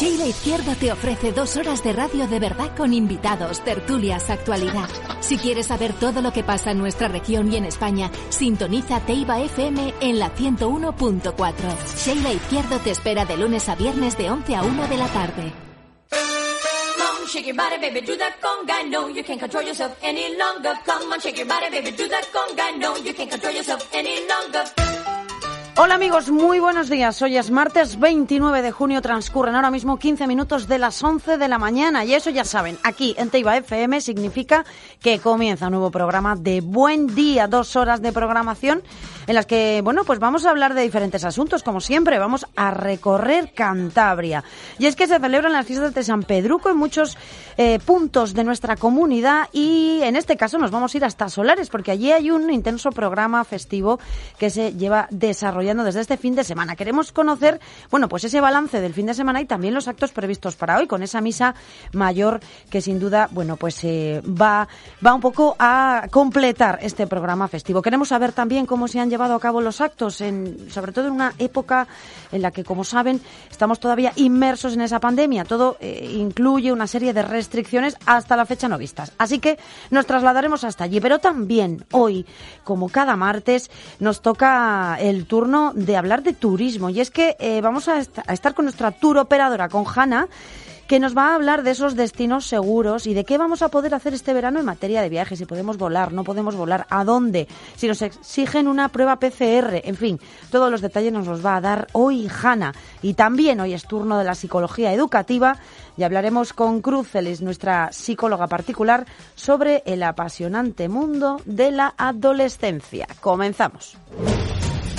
Sheila Izquierdo te ofrece dos horas de radio de verdad con invitados, tertulias, actualidad. Si quieres saber todo lo que pasa en nuestra región y en España, sintoniza Teiba FM en la 101.4. Sheila Izquierdo te espera de lunes a viernes de 11 a 1 de la tarde. shake your body, baby, do that conga. No, you can't control yourself any longer. Come on, shake your body, baby, do that conga. No, you can't control yourself any longer. Hola amigos, muy buenos días. Hoy es martes 29 de junio, transcurren ahora mismo 15 minutos de las 11 de la mañana y eso ya saben, aquí en Teiba FM significa que comienza un nuevo programa de Buen Día, dos horas de programación en las que, bueno, pues vamos a hablar de diferentes asuntos, como siempre, vamos a recorrer Cantabria. Y es que se celebran las fiestas de San Pedruco en muchos eh, puntos de nuestra comunidad y en este caso nos vamos a ir hasta Solares porque allí hay un intenso programa festivo que se lleva desarrollando desde este fin de semana. Queremos conocer, bueno, pues ese balance del fin de semana y también los actos previstos para hoy con esa misa mayor que sin duda, bueno, pues eh, va, va un poco a completar este programa festivo. Queremos saber también cómo se han llevado llevado a cabo los actos, sobre todo en una época en la que, como saben, estamos todavía inmersos en esa pandemia. Todo eh, incluye una serie de restricciones hasta la fecha no vistas. Así que nos trasladaremos hasta allí. Pero también hoy, como cada martes, nos toca el turno de hablar de turismo. Y es que eh, vamos a, a estar con nuestra tour operadora, con Hanna que nos va a hablar de esos destinos seguros y de qué vamos a poder hacer este verano en materia de viajes, si podemos volar, no podemos volar, a dónde, si nos exigen una prueba PCR, en fin, todos los detalles nos los va a dar hoy Hanna. Y también hoy es turno de la psicología educativa y hablaremos con Crucelis, nuestra psicóloga particular, sobre el apasionante mundo de la adolescencia. Comenzamos.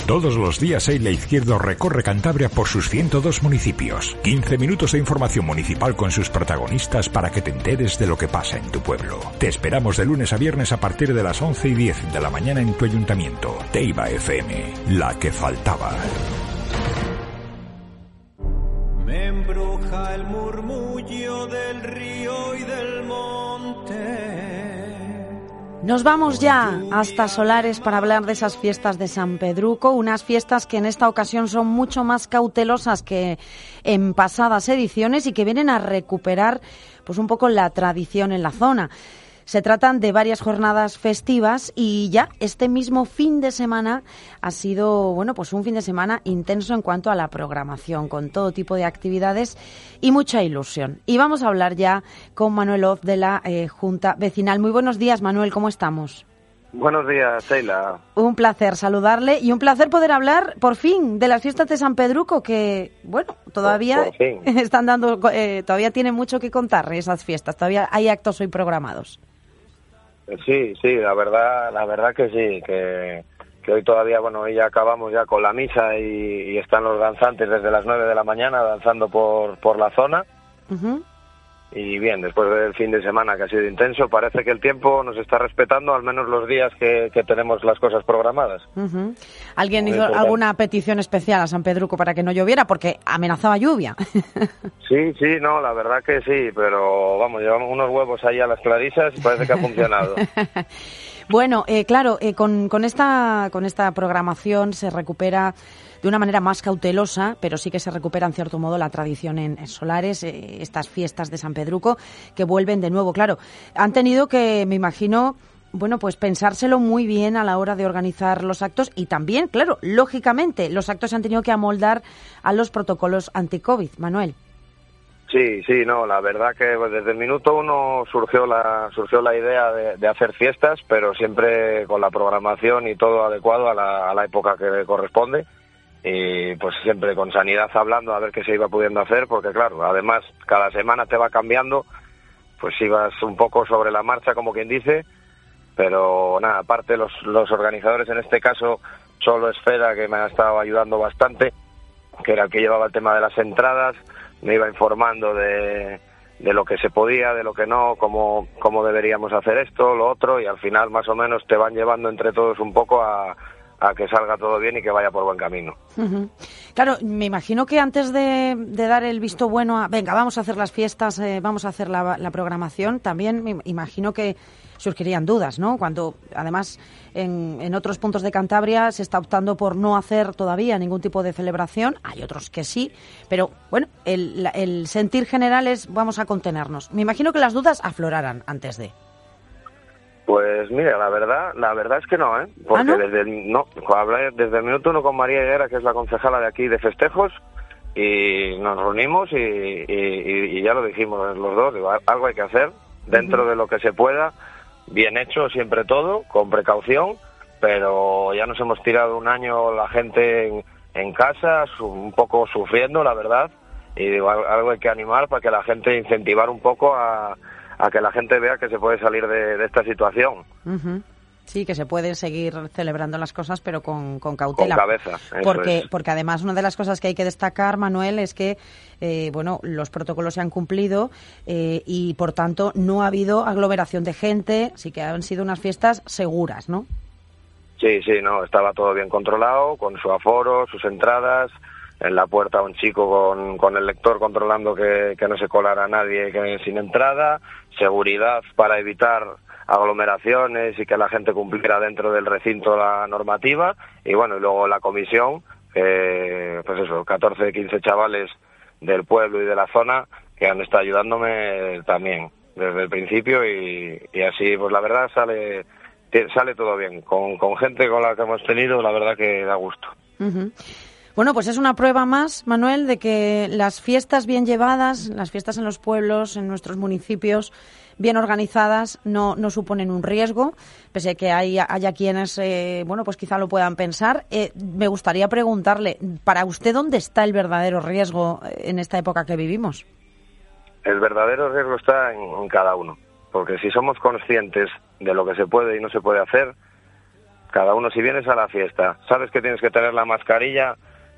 Todos los días Eila Izquierdo recorre Cantabria por sus 102 municipios. 15 minutos de información municipal con sus protagonistas para que te enteres de lo que pasa en tu pueblo. Te esperamos de lunes a viernes a partir de las 11 y 10 de la mañana en tu ayuntamiento. Teiba FM, la que faltaba. Me embruja el murmullo del río y del monte. Nos vamos ya hasta Solares para hablar de esas fiestas de San Pedruco, unas fiestas que en esta ocasión son mucho más cautelosas que en pasadas ediciones y que vienen a recuperar pues un poco la tradición en la zona. Se tratan de varias jornadas festivas y ya este mismo fin de semana ha sido, bueno, pues un fin de semana intenso en cuanto a la programación, con todo tipo de actividades y mucha ilusión. Y vamos a hablar ya con Manuel Oz de la eh, Junta Vecinal. Muy buenos días, Manuel, ¿cómo estamos? Buenos días, Sheila. Un placer saludarle y un placer poder hablar por fin de las fiestas de San Pedruco que, bueno, todavía están dando, eh, todavía tienen mucho que contar esas fiestas, todavía hay actos hoy programados. Sí, sí, la verdad, la verdad que sí, que, que hoy todavía, bueno, hoy ya acabamos ya con la misa y, y están los danzantes desde las nueve de la mañana danzando por, por la zona. Y bien, después del fin de semana que ha sido intenso, parece que el tiempo nos está respetando, al menos los días que, que tenemos las cosas programadas. ¿Alguien hizo alguna petición especial a San Pedruco para que no lloviera? Porque amenazaba lluvia. sí, sí, no, la verdad que sí, pero vamos, llevamos unos huevos ahí a las clarisas y parece que ha funcionado. bueno, eh, claro, eh, con, con, esta, con esta programación se recupera de una manera más cautelosa, pero sí que se recupera en cierto modo la tradición en, Solares, eh, estas fiestas de San Pedruco que vuelven de nuevo. Claro, han tenido que, me imagino, bueno, pues pensárselo muy bien a la hora de organizar los actos y también, claro, lógicamente, los actos se han tenido que amoldar a los protocolos anti-COVID. Manuel. Sí, sí, no, la verdad que pues, desde el minuto uno surgió la, surgió la idea de, de, hacer fiestas, pero siempre con la programación y todo adecuado a la, a la época que corresponde y pues siempre con sanidad hablando a ver qué se iba pudiendo hacer, porque claro, además cada semana te va cambiando, pues ibas un poco sobre la marcha, como quien dice, pero nada, aparte los, los organizadores en este caso, solo Esfera, que me ha estado ayudando bastante, que era el que llevaba el tema de las entradas, me iba informando de, de lo que se podía, de lo que no, cómo, cómo deberíamos hacer esto, lo otro, y al final más o menos te van llevando entre todos un poco a a que salga todo bien y que vaya por buen camino. Claro, me imagino que antes de, dar el visto bueno a, venga, vamos a hacer las fiestas, eh, vamos a hacer la, la programación, también me imagino que surgirían dudas, ¿no? Cuando, además, en, en otros puntos de Cantabria se está optando por no hacer todavía ningún tipo de celebración, hay otros que sí, pero bueno, el, el sentir general es vamos a contenernos. Me imagino que las dudas afloraran antes de. Pues mira, la verdad, la verdad es que no, ¿eh? Porque ¿Ah, no? desde el, no, hablé desde el minuto uno con María Higuera, que es la concejala de aquí de festejos, y nos reunimos y, y- y- y ya lo dijimos los dos, digo, algo hay que hacer dentro de lo que se pueda, bien hecho siempre todo, con precaución, pero ya nos hemos tirado un año la gente en, en casa, un poco sufriendo, la verdad, y digo, al- algo hay que animar para que la gente, incentivar un poco a, a que la gente vea que se puede salir de, de esta situación. Ujú. Sí, que se pueden seguir celebrando las cosas, pero con, con cautela. Con cabeza, porque, es. porque además una de las cosas que hay que destacar, Manuel, es que eh, bueno, los protocolos se han cumplido eh, y por tanto no ha habido aglomeración de gente, sí que han sido unas fiestas seguras, ¿no? Sí, sí, no, estaba todo bien controlado, con su aforo, sus entradas, en la puerta un chico con, con el lector controlando que, que no se colara nadie que, sin entrada, seguridad para evitar aglomeraciones y que la gente cumpliera dentro del recinto la normativa. Y bueno, y luego la comisión, que, pues eso, 14, 15 chavales del pueblo y de la zona que han estado ayudándome también desde el principio y, así pues la verdad sale sale todo bien. Con, con gente con la que hemos tenido la verdad que da gusto. Ujú. Bueno, pues es una prueba más, Manuel, de que las fiestas bien llevadas, las fiestas en los pueblos, en nuestros municipios, bien organizadas, no, no suponen un riesgo, pese a que hay, haya quienes, eh, bueno, pues quizá lo puedan pensar. Eh, me gustaría preguntarle, para usted, ¿dónde está el verdadero riesgo eh, en esta época que vivimos? el verdadero riesgo está en, en cada uno porque si somos conscientes de lo que se puede y no se puede hacer cada uno si vienes a la fiesta sabes que tienes que tener la mascarilla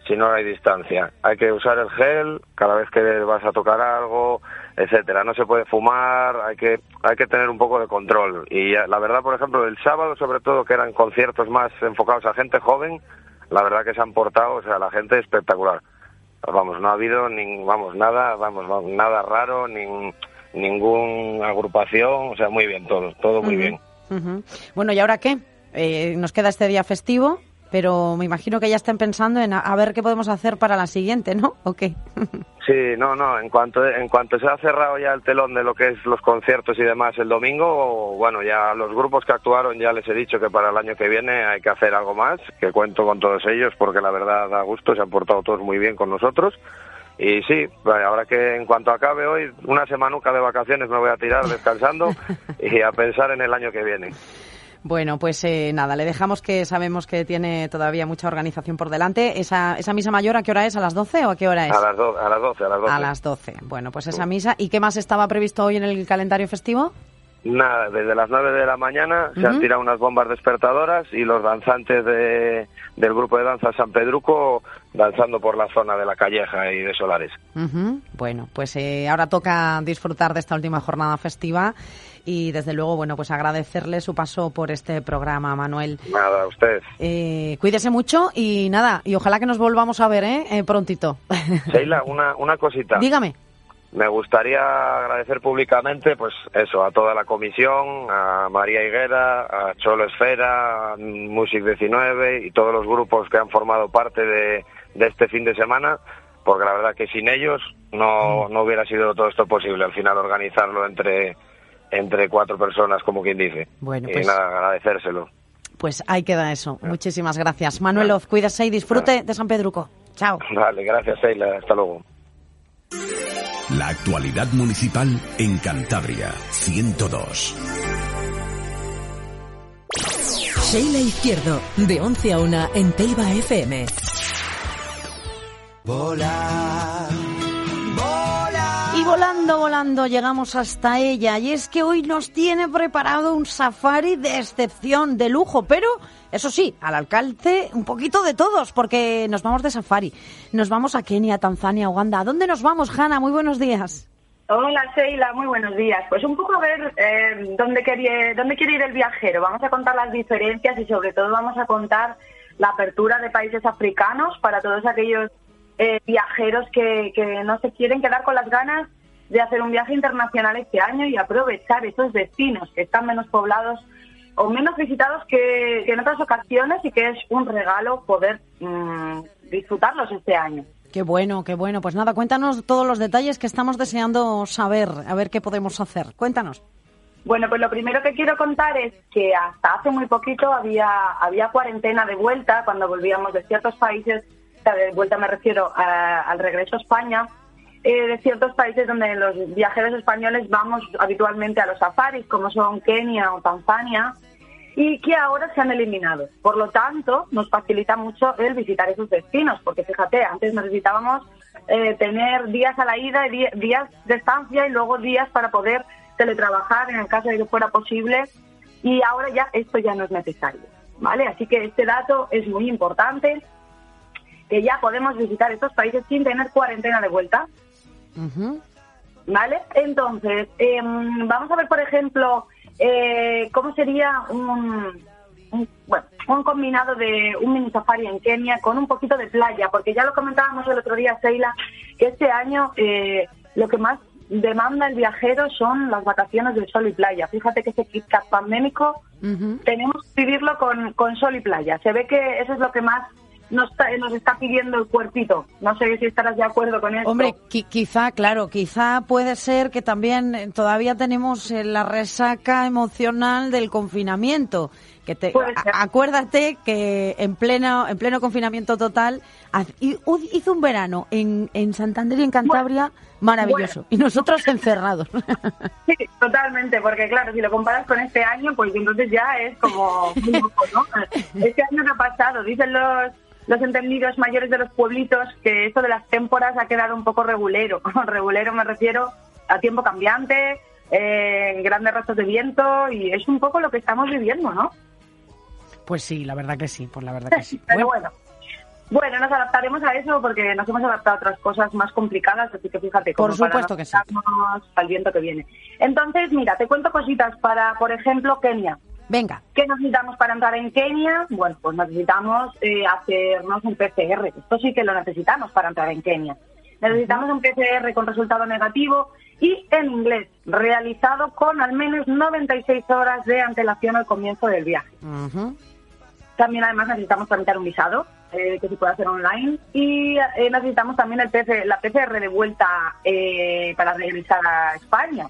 si no hay distancia. Hay que usar el gel cada vez que vas a tocar algo etcétera. No se puede fumar hay que hay que tener un poco de control. Y la verdad por ejemplo el sábado sobre todo que eran conciertos más enfocados a gente joven la verdad que se han portado o sea la gente espectacular. Vamos no ha habido ni vamos nada vamos nada raro ni ninguna agrupación o sea muy bien todo todo muy bien. Bueno, ¿y ahora qué? Eh, nos queda este día festivo, pero me imagino que ya estén pensando en a, a ver qué podemos hacer para la siguiente, ¿no? ¿O qué? Sí, no, no, en cuanto, en cuanto se ha cerrado ya el telón de lo que es los conciertos y demás el domingo, bueno, ya los grupos que actuaron ya les he dicho que para el año que viene hay que hacer algo más, que cuento con todos ellos porque la verdad da gusto, se han portado todos muy bien con nosotros. Y sí, ahora que en cuanto acabe hoy, una semanuca de vacaciones me voy a tirar descansando y a pensar en el año que viene. Bueno, pues eh, nada, le dejamos que sabemos que tiene todavía mucha organización por delante. ¿Esa, ¿Esa misa mayor a qué hora es? ¿A las 12 o a qué hora es? A las, do- a las 12, a las 12. A las 12. Bueno, pues esa misa. ¿Y qué más estaba previsto hoy en el calendario festivo? Nada, desde las 9 de la mañana se han tirado unas bombas despertadoras y los danzantes de, del grupo de danza San Pedruco danzando por la zona de la Calleja y de Solares. Bueno, pues eh, ahora toca disfrutar de esta última jornada festiva y desde luego, bueno, pues agradecerle su paso por este programa, Manuel. Nada, a usted. Eh, cuídese mucho y nada, y ojalá que nos volvamos a ver, ¿eh? Eh, prontito. Sheila, una, una cosita. Dígame. Me gustaría agradecer públicamente, pues eso, a toda la comisión, a María Higuera, a Cholo Esfera, a Music 19 y todos los grupos que han formado parte de, de este fin de semana, porque la verdad que sin ellos no, no hubiera sido todo esto posible, al final organizarlo entre, entre cuatro personas, como quien dice. Bueno, y pues- nada, agradecérselo. Pues ahí queda eso. Muchísimas gracias. Manuel Oz, cuídese y disfrute de San Pedruco. Chao. Vale, gracias, Sheila. Hasta luego. La actualidad municipal en Cantabria 102. Sheila Izquierdo, de 11 a 1 en Teiba FM. Y volando, volando, llegamos hasta ella. Y es que hoy nos tiene preparado un safari de excepción, de lujo, pero eso sí, al alcance un poquito de todos, porque nos vamos de safari. Nos vamos a Kenia, Tanzania, Uganda. ¿A dónde nos vamos, Hanna? Muy buenos días. Hola Sheila, muy buenos días. Pues un poco a ver eh, dónde, quería, dónde quiere ir el viajero. Vamos a contar las diferencias y sobre todo vamos a contar la apertura de países africanos para todos aquellos eh, viajeros que, que no se quieren quedar con las ganas de hacer un viaje internacional este año y aprovechar esos destinos que están menos poblados o menos visitados que, que en otras ocasiones y que es un regalo poder mm, disfrutarlos este año. Qué bueno, qué bueno. Pues nada, cuéntanos todos los detalles que estamos deseando saber, a ver qué podemos hacer. Cuéntanos. Bueno, pues lo primero que quiero contar es que hasta hace muy poquito había, había cuarentena de vuelta cuando volvíamos de ciertos países, de vuelta me refiero a- al regreso a España, eh, de ciertos países donde los viajeros españoles vamos habitualmente a los safaris, como son Kenia o Tanzania, y que ahora se han eliminado. Por lo tanto, nos facilita mucho el visitar esos destinos, porque fíjate, antes necesitábamos eh, tener días a la ida, días de estancia y luego días para poder teletrabajar en el caso de que fuera posible, y ahora ya esto ya no es necesario. ¿Vale? Así que este dato es muy importante, que ya podemos visitar estos países sin tener cuarentena de vuelta. Ujú. ¿Vale? Entonces, em, vamos a ver, por ejemplo, eh, cómo sería un, un- bueno, un combinado de un mini safari en Kenia con un poquito de playa, porque ya lo comentábamos el otro día, Seila, que este año eh, lo que más demanda el viajero son las vacaciones de sol y playa. Fíjate que este Kit pandémico tenemos que vivirlo con, con sol y playa. Se ve que eso es lo que más nos está, nos está pidiendo el cuerpito. No sé si estarás de acuerdo con esto. Hombre, qui- quizá, claro, quizá puede ser que también eh, todavía tenemos eh, la resaca emocional del confinamiento. Que te, acuérdate que en pleno en pleno confinamiento total hizo un verano en, en Santander y en Cantabria maravilloso bueno. y nosotros encerrados. Sí, totalmente, porque claro, si lo comparas con este año, pues entonces ya es como ¿no? Este año no ha pasado, dicen los los entendidos mayores de los pueblitos que esto de las témporas ha quedado un poco regulero. regulero me refiero a tiempo cambiante, eh, grandes rastros de viento y es un poco lo que estamos viviendo, ¿no? pues sí, la verdad que sí, pues la verdad que sí. Pero Bueno, bueno. Bueno, nos adaptaremos a eso porque nos hemos adaptado a otras cosas más complicadas, así que fíjate, como Por supuesto que sí. al viento que viene. Entonces, mira, te cuento cositas para, por ejemplo, Kenia. Venga. ¿Qué necesitamos para entrar en Kenia? Bueno, pues necesitamos eh, hacernos un PCR. Esto sí que lo necesitamos para entrar en Kenia. Necesitamos un PCR con resultado negativo y en inglés, realizado con al menos 96 horas de antelación al comienzo del viaje. También además necesitamos tramitar un visado eh, que se puede hacer online y eh, necesitamos también el PC la PCR de vuelta eh, para regresar a España.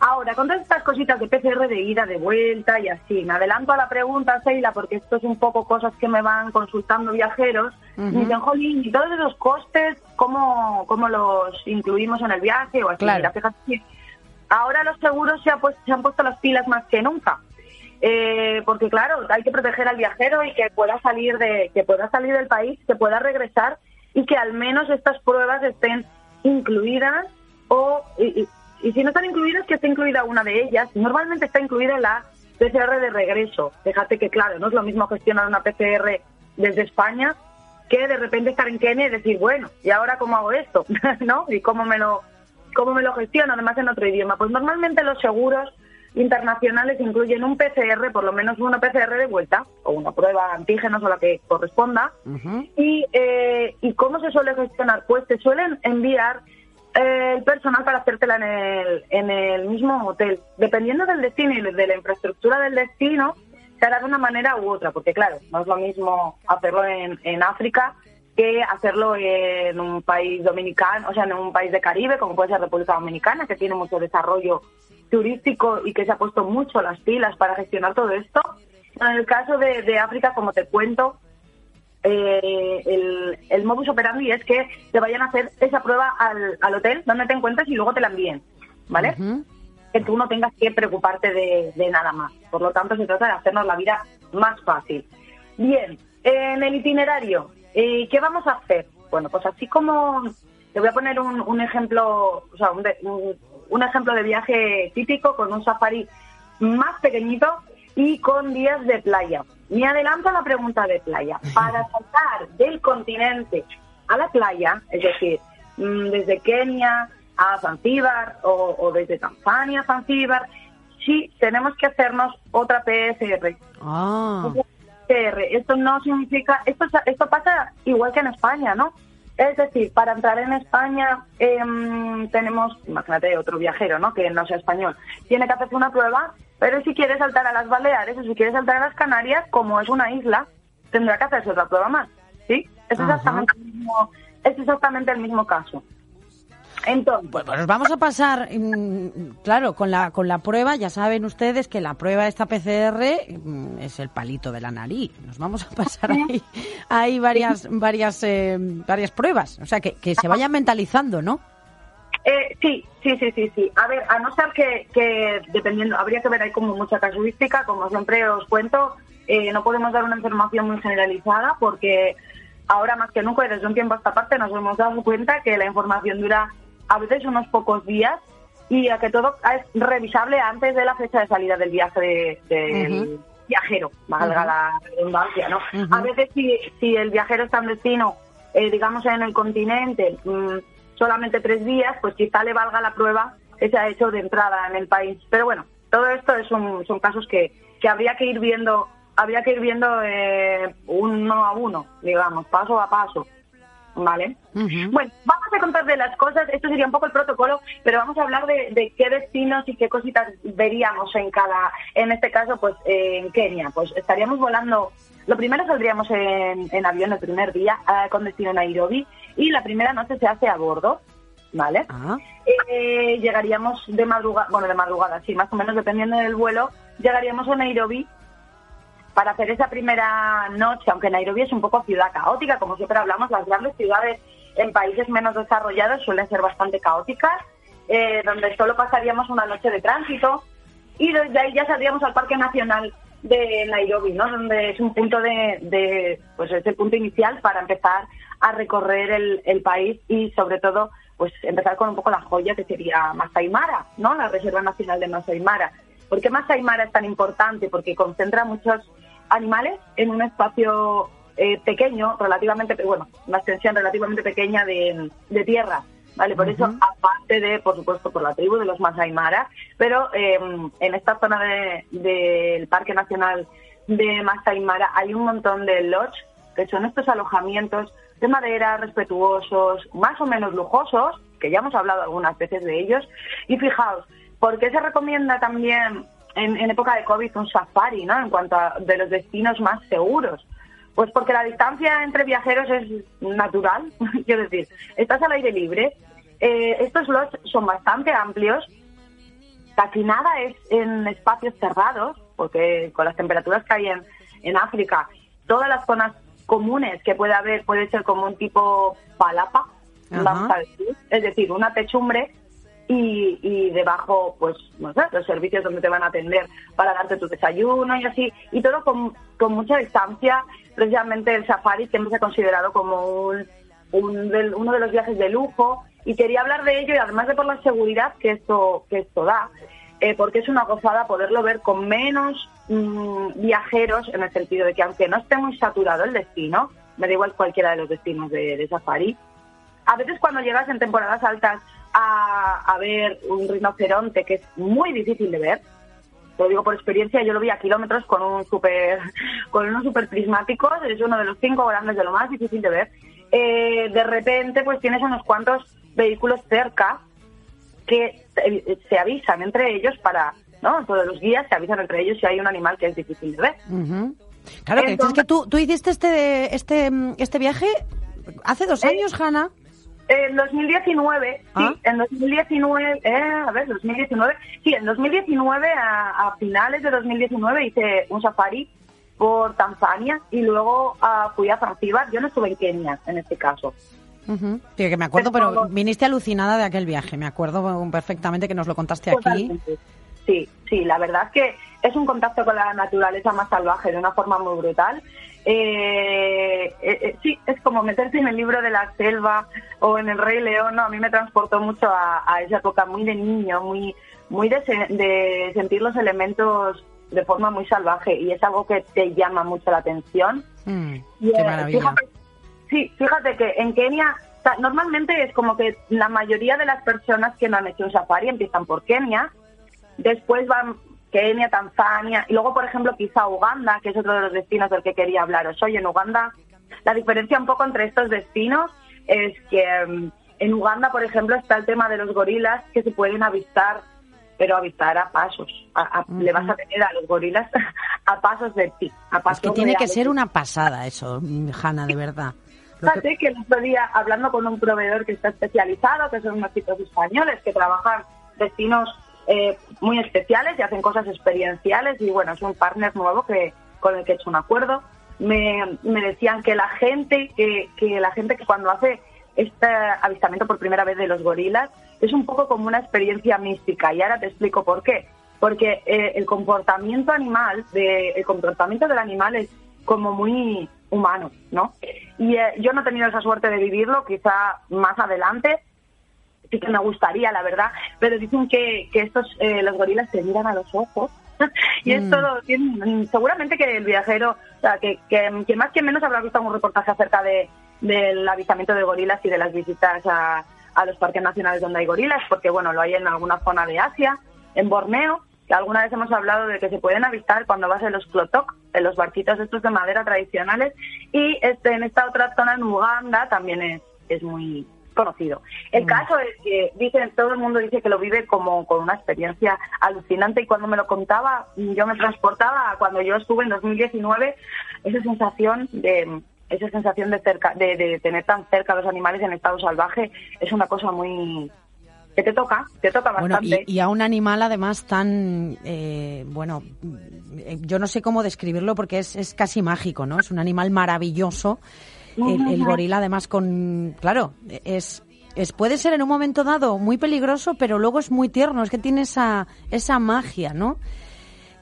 Ahora, con todas estas cositas de PCR de ida, de vuelta y así, me adelanto a la pregunta, Seila, porque esto es un poco cosas que me van consultando viajeros. Me dicen, Jolín, ¿y todos esos costes cómo, cómo los incluimos en el viaje? O así, Claro. Mira, fíjate ahora los seguros se, ha puesto- se han puesto las pilas más que nunca. Eh, porque claro, hay que proteger al viajero y que pueda salir de que pueda salir del país, que pueda regresar y que al menos estas pruebas estén incluidas o y, y- y si no están incluidas que esté incluida una de ellas. Normalmente está incluida la PCR de regreso. Fíjate que claro, no es lo mismo gestionar una PCR desde España que de repente estar en Kenia y decir, bueno, ¿y ahora cómo hago esto? ¿No? ¿Y cómo me lo cómo me lo gestiono además en otro idioma? Pues normalmente los seguros internacionales incluyen un PCR, por lo menos una PCR de vuelta, o una prueba antígenos o la que corresponda. Y, eh, ¿Y cómo se suele gestionar? Pues te suelen enviar el personal para hacértela en el, en el mismo hotel. Dependiendo del destino y de la infraestructura del destino, se hará de una manera u otra, porque claro, no es lo mismo hacerlo en, en África que hacerlo en un país dominicano, o sea, en un país de Caribe, como puede ser República Dominicana, que tiene mucho desarrollo turístico y que se ha puesto mucho las pilas para gestionar todo esto. En el caso de, de África, como te cuento, eh, el, el modus operandi es que te vayan a hacer esa prueba al, al hotel donde te encuentres y luego te la envíen, ¿vale? Que tú no tengas que preocuparte de, de nada más. Por lo tanto, se trata de hacernos la vida más fácil. Bien, en el itinerario, eh, ¿qué vamos a hacer? Bueno, pues así como te voy a poner un, un ejemplo, o sea, un, de- un- un ejemplo de viaje típico con un safari más pequeñito y con días de playa. Me adelanto a la pregunta de playa. Para saltar del continente a la playa, es decir, mm, desde Kenia a Zanzíbar o, o desde Tanzania a Zanzíbar, sí tenemos que hacernos otra PSR. Ah, PCR. Esto no significa, esto, esto pasa igual que en España, ¿no? Es decir, para entrar en España em, tenemos, imagínate, otro viajero, ¿no? Que no sea español, tiene que hacerse una prueba, pero si quiere saltar a las Baleares o si quiere saltar a las Canarias, como es una isla, tendrá que hacerse otra prueba más, ¿sí? Es exactamente, el mismo, es exactamente el mismo caso. Entonces, Pues, pues vamos a pasar, mm, claro, con la, con la prueba, ya saben ustedes que la prueba esta PCR mm, es el palito de la nariz. Nos vamos a pasar ahí, hay varias, varias, eh, varias pruebas. O sea, que, que se vayan mentalizando, ¿no? Eh, sí, sí, sí, sí, sí. A ver, a no ser que, que dependiendo, habría que ver ahí como mucha casuística, como siempre os cuento, eh, no podemos dar una información muy generalizada porque ahora más que nunca y desde un tiempo a esta parte nos hemos dado cuenta que la información dura a veces unos pocos días y a que todo es revisable antes de la fecha de salida del viaje de- viajero, valga la redundancia, ¿no? A veces si, si el viajero está en destino, eh, digamos en el continente, mm, solamente tres días, pues quizá le valga la prueba que se ha hecho de entrada en el país. Pero bueno, todo esto es un- son casos que, que habría que ir viendo, habría que ir viendo eh, uno a uno, digamos, paso a paso. ¿Vale? Bueno, vamos a contar de las cosas, esto sería un poco el protocolo, pero vamos a hablar de, de qué destinos y qué cositas veríamos en cada, en este caso, pues eh, en Kenia. Pues estaríamos volando, lo primero saldríamos en, en avión el primer día eh, con destino a Nairobi y la primera noche se hace a bordo, ¿vale? Eh, llegaríamos de madrugada, bueno, de madrugada, sí, más o menos dependiendo del vuelo, llegaríamos a Nairobi para hacer esa primera noche, aunque Nairobi es un poco ciudad caótica, como siempre hablamos, las grandes ciudades en países menos desarrollados suelen ser bastante caóticas, eh, donde solo pasaríamos una noche de tránsito y desde ahí ya saldríamos al Parque Nacional de Nairobi, ¿no? Donde es un punto de, de pues es el punto inicial para empezar a recorrer el, el país y sobre todo pues empezar con un poco la joya que sería Masai Mara, ¿no? La Reserva Nacional de Masai Mara. ¿Por qué Masai Mara es tan importante? Porque concentra muchos animales en un espacio eh, pequeño, relativamente, bueno, una extensión relativamente pequeña de, de tierra, ¿vale? Por eso, aparte de, por supuesto, por la tribu de los Masai Mara, pero eh, en esta zona de- del Parque Nacional de Masai Mara hay un montón de lodge, que son estos alojamientos de madera, respetuosos, más o menos lujosos, que ya hemos hablado algunas veces de ellos, y fijaos, ¿por qué se recomienda también en, en época de COVID un safari, ¿no? En cuanto a de los destinos más seguros. Pues porque la distancia entre viajeros es natural, quiero decir, estás al aire libre, eh, estos lots son bastante amplios, casi nada es en espacios cerrados, porque con las temperaturas que hay en, en África, todas las zonas comunes que puede haber puede ser como un tipo palapa, Ajá. vamos a decir, es decir, una techumbre y, y debajo, pues, no sé, los servicios donde te van a atender para darte tu desayuno y así, y todo con, con mucha distancia. Precisamente el safari siempre se ha considerado como un, un del- uno de los viajes de lujo y quería hablar de ello y además de por la seguridad que esto, que esto da, eh, porque es una gozada poderlo ver con menos mm, viajeros en el sentido de que aunque no esté muy saturado el destino, me da igual cualquiera de los destinos de, de safari, a veces cuando llegas en temporadas altas a, a ver un rinoceronte, que es muy difícil de ver, lo digo por experiencia, yo lo vi a kilómetros con un super, con unos super prismáticos, es uno de los cinco grandes de lo más difícil de ver. Eh, de repente, pues tienes unos cuantos vehículos cerca que eh, se avisan entre ellos para, ¿no? Todos los días se avisan entre ellos si hay un animal que es difícil de ver. Ujú. Claro, que Entonces- es que tú, tú hiciste este, este, este viaje hace dos años, Hanna. En 2019, Ah. sí, en 2019, eh, a ver, 2019, sí, en 2019, a, a finales de 2019 hice un safari por Tanzania y luego ah, fui a Zanzíbar. Yo no estuve en Kenia en este caso. Ujú. Sí, que me acuerdo, pero viniste alucinada de aquel viaje. Me acuerdo perfectamente que nos lo contaste aquí. Sí, sí, la verdad es que es un contacto con la naturaleza más salvaje de una forma muy brutal. Eh, eh, eh, sí, es como meterse en el libro de la selva o en el Rey León. ¿no? A mí me transportó mucho a, a esa época muy de niño, muy, muy de, se- de sentir los elementos de forma muy salvaje y es algo que te llama mucho la atención. Mm, Y, qué eh, maravilla. fíjate- sí, fíjate que en Kenia normalmente es como que la mayoría de las personas que no han hecho un safari empiezan por Kenia, después van Kenia, Tanzania y luego, por ejemplo, quizá Uganda, que es otro de los destinos del que quería hablaros hoy. En Uganda, la diferencia un poco entre estos destinos es que mm, en Uganda, por ejemplo, está el tema de los gorilas que se pueden avistar, pero avistar a pasos. A- a- Le vas a tener a los gorilas a pasos de ti. A Es pasos que tiene que ser una pasada eso, Hanna, de verdad. Fíjate que el otro día, hablando con un proveedor que está especializado, que son unos chicos españoles que trabajan destinos eh, muy especiales y hacen cosas experienciales, y bueno, es un partner nuevo que con el que he hecho un acuerdo, me, me decían que la gente que, que la gente que cuando hace este avistamiento por primera vez de los gorilas es un poco como una experiencia mística y ahora te explico por qué. Porque eh, el comportamiento animal de, el comportamiento del animal es como muy humano no y eh, yo no he tenido esa suerte de vivirlo quizá más adelante sí que me gustaría la verdad pero dicen que, que estos eh, los gorilas se miran a los ojos y es Mm. seguramente que el viajero o sea que, que, que más que menos habrá visto un reportaje acerca de del avistamiento de gorilas y de las visitas a, a los parques nacionales donde hay gorilas porque bueno lo hay en alguna zona de Asia en Borneo alguna vez hemos hablado de que se pueden avistar cuando vas en los clotok, en los barquitos estos de madera tradicionales, y este en esta otra zona en Uganda también es, es muy conocido. El caso es que dicen, todo el mundo dice que lo vive como con una experiencia alucinante y cuando me lo contaba yo me transportaba a cuando yo estuve en 2019 esa sensación de esa sensación de cerca de, de tener tan cerca a los animales en estado salvaje es una cosa muy que te toca, te toca Bueno, bastante. y, y a un animal además tan, eh, bueno, eh, yo no sé cómo describirlo porque es, es casi mágico, ¿no? Es un animal maravilloso. El, el gorila además con, claro, es, es puede ser en un momento dado muy peligroso, pero luego es muy tierno, es que tiene esa, esa magia, ¿no?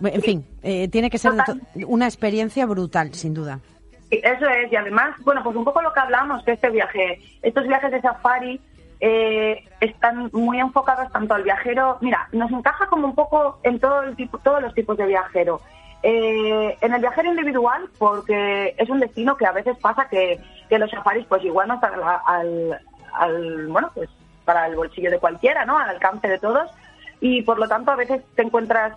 En fin, eh, tiene que ser de una experiencia brutal, sin duda. Eso es, y además, bueno, pues un poco lo que hablamos, que este viaje, estos viajes de safari eh, están muy enfocados tanto al viajero, mira, nos encaja como un poco en todo el tipo, todos los tipos de viajero. Eh, en el viajero individual, porque es un destino que a veces pasa que, que los safaris pues igual no están al, bueno, pues para el bolsillo de cualquiera, ¿no? Al alcance de todos. Y por lo tanto a veces te encuentras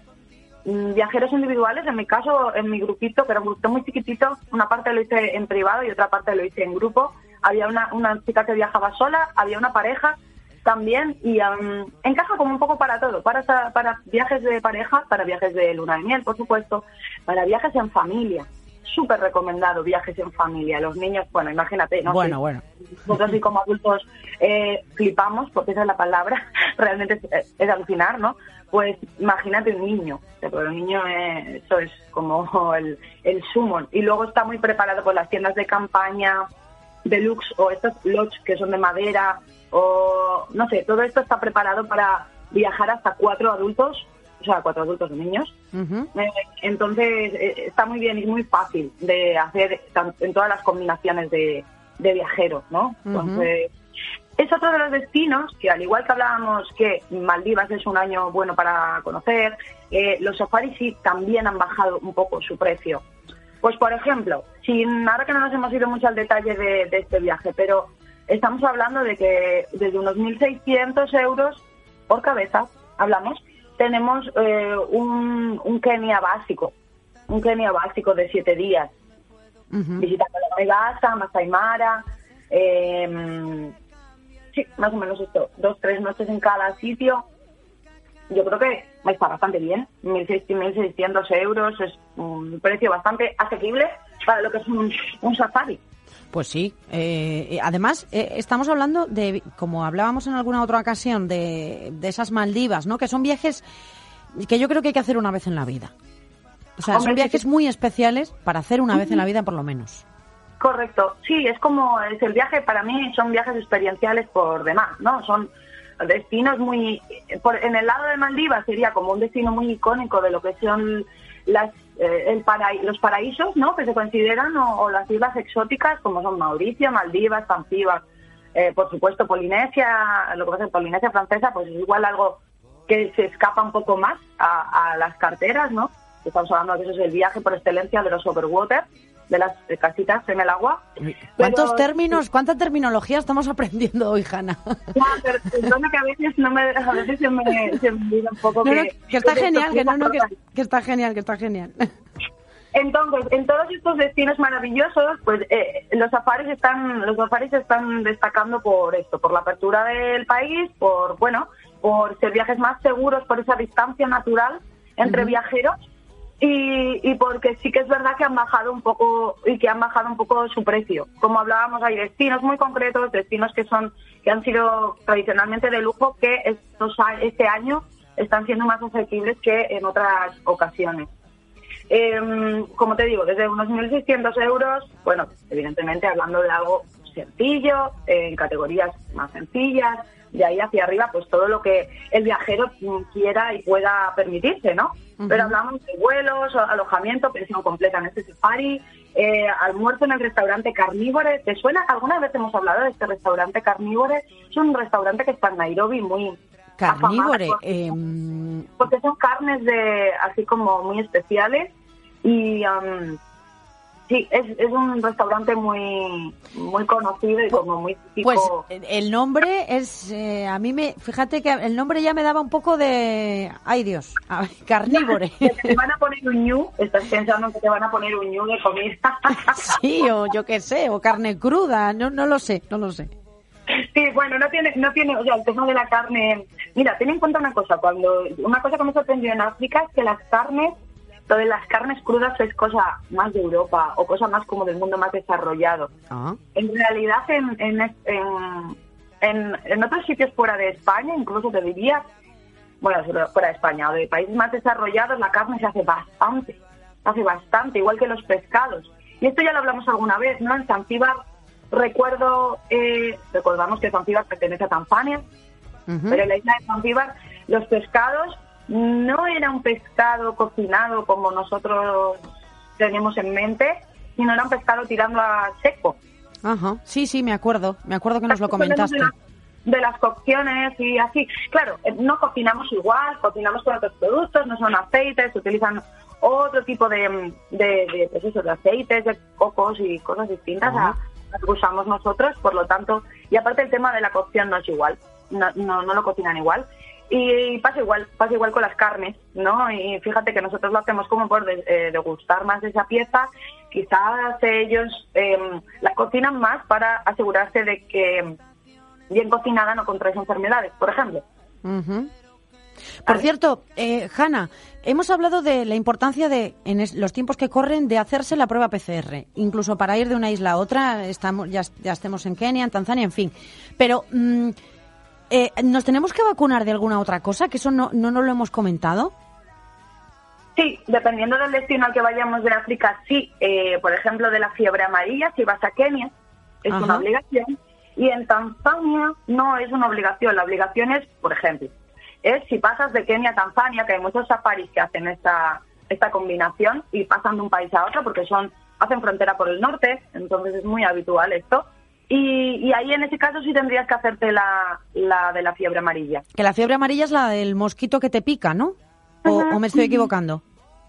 mm, viajeros individuales, en mi caso, en mi grupito, que era un grupito muy chiquitito, una parte lo hice en privado y otra parte lo hice en grupo. Había una, una chica que viajaba sola, había una pareja también y am, encaja como un poco para todo, para, para viajes de pareja, para viajes de luna de miel, por supuesto, para viajes en familia. Súper recomendado viajes en familia. Los niños, bueno, imagínate, ¿no? Bueno, Sí. bueno. Nosotros y como adultos eh, flipamos, porque esa es la palabra, realmente es, es alucinar, ¿no? Pues imagínate un niño, O sea, porque un niño eh, eso es como el, el sumo. Y luego está muy preparado con las tiendas de campaña, deluxe o estos lodge que son de madera, o no sé, todo esto está preparado para viajar hasta cuatro adultos, o sea, cuatro adultos de niños, eh, entonces eh, está muy bien y muy fácil de hacer en todas las combinaciones de, de viajeros, ¿no? Entonces es otro de los destinos que al igual que hablábamos que Maldivas es un año bueno para conocer, eh, los safaris sí también han bajado un poco su precio. Pues por ejemplo, sin ahora que no nos hemos ido mucho al detalle de, de este viaje, pero estamos hablando de que desde unos 1.600 euros por cabeza, hablamos, tenemos eh, un, un Kenia básico, un Kenia básico de siete días, Ujú. visitando la Megasa, Masai Mara, eh, sí, más o menos esto, dos, tres noches en cada sitio. Yo creo que está bastante bien, 1.600 1.600 euros es un precio bastante asequible para lo que es un, un safari. Pues sí. Eh, además, eh, estamos hablando de, como hablábamos en alguna otra ocasión, de, de esas Maldivas, ¿no? Que son viajes que yo creo que hay que hacer una vez en la vida. O sea, Hombre, son viajes sí. muy especiales para hacer una vez en la vida, por lo menos. Correcto, sí, es como es el viaje, para mí son viajes experienciales por demás, ¿no? Son destinos muy... Por, en el lado de Maldivas sería como un destino muy icónico de lo que son las, eh, el paraí- los paraísos, ¿no? Que se consideran, o, las islas exóticas, como son Mauricio, Maldivas, Zanzíbar, eh, por supuesto Polinesia, lo que pasa en Polinesia francesa, pues es igual algo que se escapa un poco más a, a las carteras, ¿no? Estamos hablando de que eso es el viaje por excelencia de los overwater, de las eh, casitas en el agua. ¿Cuántos Pero- términos, cuánta terminología estamos aprendiendo hoy, Hanna? Ya, pero perdona que a veces, no me, a veces se me, se me olvida un poco No, no, que... que está que genial, que no, no, que está genial, que está genial. Entonces, en todos estos destinos maravillosos, pues eh, los safaris están los safaris están destacando por esto, por la apertura del país, por bueno, por ser viajes más seguros, por esa distancia natural entre viajeros y, y porque sí que es verdad que han bajado un poco y que han bajado un poco su precio. Como hablábamos, hay destinos muy concretos, destinos que son que han sido tradicionalmente de lujo que estos este año están siendo más asequibles que en otras ocasiones. Em, como te digo, desde unos 1.600 euros, bueno, evidentemente hablando de algo sencillo, en categorías más sencillas, de ahí hacia arriba, pues todo lo que el viajero quiera y pueda permitirse, ¿no? Pero hablamos de vuelos, alojamiento, pensión completa en este safari, eh, almuerzo en el restaurante Carnívore. ¿Te suena? ¿Alguna vez hemos hablado de este restaurante Carnívore? Es un restaurante que está en Nairobi, muy Carnívore. afamado por- em, porque son carnes de así como muy especiales y am, sí es, es un restaurante muy muy conocido y como muy típico pues el nombre es, eh, a mí me, fíjate que el nombre ya me daba un poco de, ay Dios, a carnívore. te van a poner un ñu estás pensando que te van a poner un ñu de comida Sí, o yo qué sé, o carne cruda, no, no lo sé, no lo sé. Sí, bueno, no tiene, no tiene, o sea, el tema de la carne. Mira, ten en cuenta una cosa, cuando, una cosa que me sorprendió en África es que las carnes, lo de las carnes crudas es cosa más de Europa o cosa más como del mundo más desarrollado. Ah, En realidad, en, en, en, en, otros sitios fuera de España, incluso te diría, bueno, fuera de España o de países más desarrollados, la carne se hace bastante, se hace bastante, igual que los pescados. Y esto ya lo hablamos alguna vez, ¿no? En Zanzíbar, recuerdo, eh, recordamos que Zanzíbar pertenece a Tanzania, pero en la isla de Zanzíbar los pescados no era un pescado cocinado como nosotros tenemos en mente, sino era un pescado tirando a seco. Ajá, sí, sí, me acuerdo, me acuerdo que nos lo comentaste. De, la- de las cocciones y así. Claro, eh, no cocinamos igual, cocinamos con otros productos, no son aceites, se utilizan otro tipo de, mm, de, de, pues eso, de aceites, de cocos y cosas distintas a las que usamos nosotros, por lo tanto, y aparte el tema de la cocción no es igual, no, no, no lo cocinan igual. Y pasa igual, pasa igual con las carnes, ¿no? Y fíjate que nosotros lo hacemos como por eh, degustar más de esa pieza. Quizás ellos eh, la cocinan más para asegurarse de que bien cocinada no contrae enfermedades, por ejemplo. Por cierto, eh, Hanna, hemos hablado de la importancia de, en es- los tiempos que corren, de hacerse la prueba PCR, incluso para ir de una isla a otra, estamos, ya, ya estemos en Kenia, en Tanzania, en fin. Pero, mm, eh, ¿nos tenemos que vacunar de alguna otra cosa? Que eso no, no nos lo hemos comentado. Sí, dependiendo del destino al que vayamos de África, sí. Eh, por ejemplo, de la fiebre amarilla, si vas a Kenia, es Ajá. una obligación. Y en Tanzania no es una obligación. La obligación es, por ejemplo, es si pasas de Kenia a Tanzania, que hay muchos safaris que hacen esta, esta combinación y pasan de un país a otro porque son hacen frontera por el norte, entonces es muy habitual esto. Y, y ahí en ese caso sí tendrías que hacerte la, la de la fiebre amarilla. Que la fiebre amarilla es la del mosquito que te pica, ¿no? ¿O, me estoy equivocando?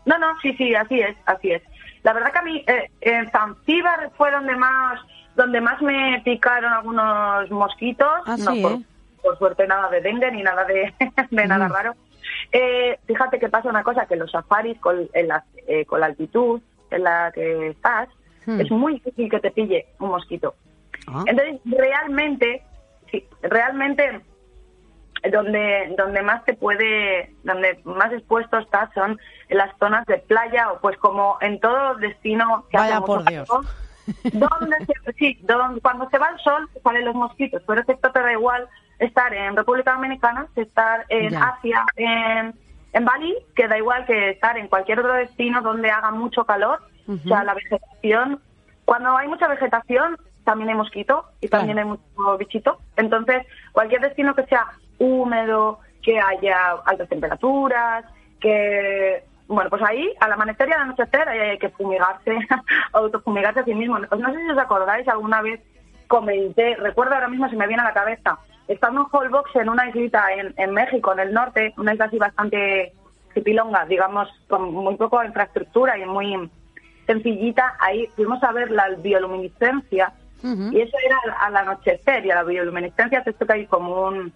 No, no, sí, sí, así es, así es. La verdad que a mí eh, en Zanzíbar fue donde más donde más me picaron algunos mosquitos. Ah, no, sí, por, ¿eh? por suerte nada de dengue ni nada de, de nada Mm. raro. Eh, fíjate que pasa una cosa, que los safaris con, en la, eh, con la altitud en la que estás, Hmm. es muy difícil que te pille un mosquito. Ah. Entonces, realmente, sí, realmente donde donde más te puede donde más expuesto estás son en las zonas de playa o pues como en todo destino que Vaya hace por Dios. calor, donde se- sí donde, cuando se va el sol salen los mosquitos pero efecto te da igual estar en República Dominicana estar en Ya. Asia en en Bali que da igual que estar en cualquier otro destino donde haga mucho calor o sea la vegetación cuando hay mucha vegetación también hay mosquito y también hay mucho bichito. Entonces, cualquier destino que sea húmedo, que haya altas temperaturas, que... Bueno, pues ahí, al amanecer y al anochecer, hay que fumigarse, autofumigarse a sí mismo. Pues no sé si os acordáis, alguna vez comenté, recuerdo ahora mismo, se me viene a la cabeza, estando en Holbox, en una islita en, en México, en el norte, una isla así bastante pilonga, digamos, con muy poca infraestructura y muy sencillita. Ahí fuimos a ver la bioluminiscencia y eso era al, anochecer y a la bioluminiscencia esto que hay como un,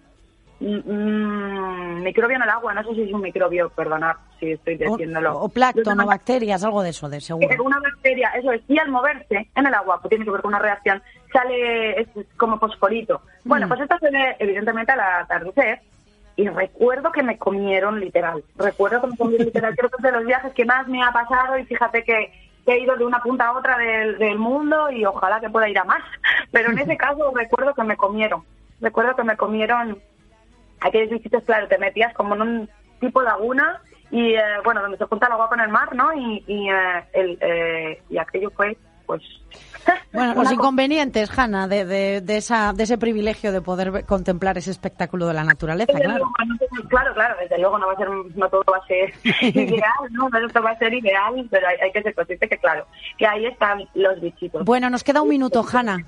un- un microbio en el agua, no sé si es un microbio, perdonad si estoy diciéndolo. O, o plancton o bacterias, algo de eso, de seguro. Eh, Una bacteria, eso es, y al moverse en el agua, pues tiene que ver con una reacción, sale es como fosforito. Bueno, Mm. pues esto se ve evidentemente al atardecer, y recuerdo que me comieron literal. Recuerdo que me comieron literal. Creo que es de los viajes que más me ha pasado, y fíjate que, que he ido de una punta a otra del, del mundo, y ojalá que pueda ir a más. Pero en ese caso recuerdo que me comieron. Recuerdo que me comieron aquellos bichitos, claro, te metías como en un tipo laguna y, eh, bueno, donde se junta el agua con el mar, ¿no? Y, y, eh, el, eh, y aquello fue, pues... Bueno, los co- inconvenientes, Hanna, de, de, de esa, de ese privilegio de poder ver- contemplar ese espectáculo de la naturaleza, Desde claro. luego, claro, claro, desde luego no va a ser, no todo va a ser ideal, ¿no? No todo va a ser ideal, pero hay, hay que ser consciente que, claro, que ahí están los bichitos. Bueno, nos queda un minuto, Hanna.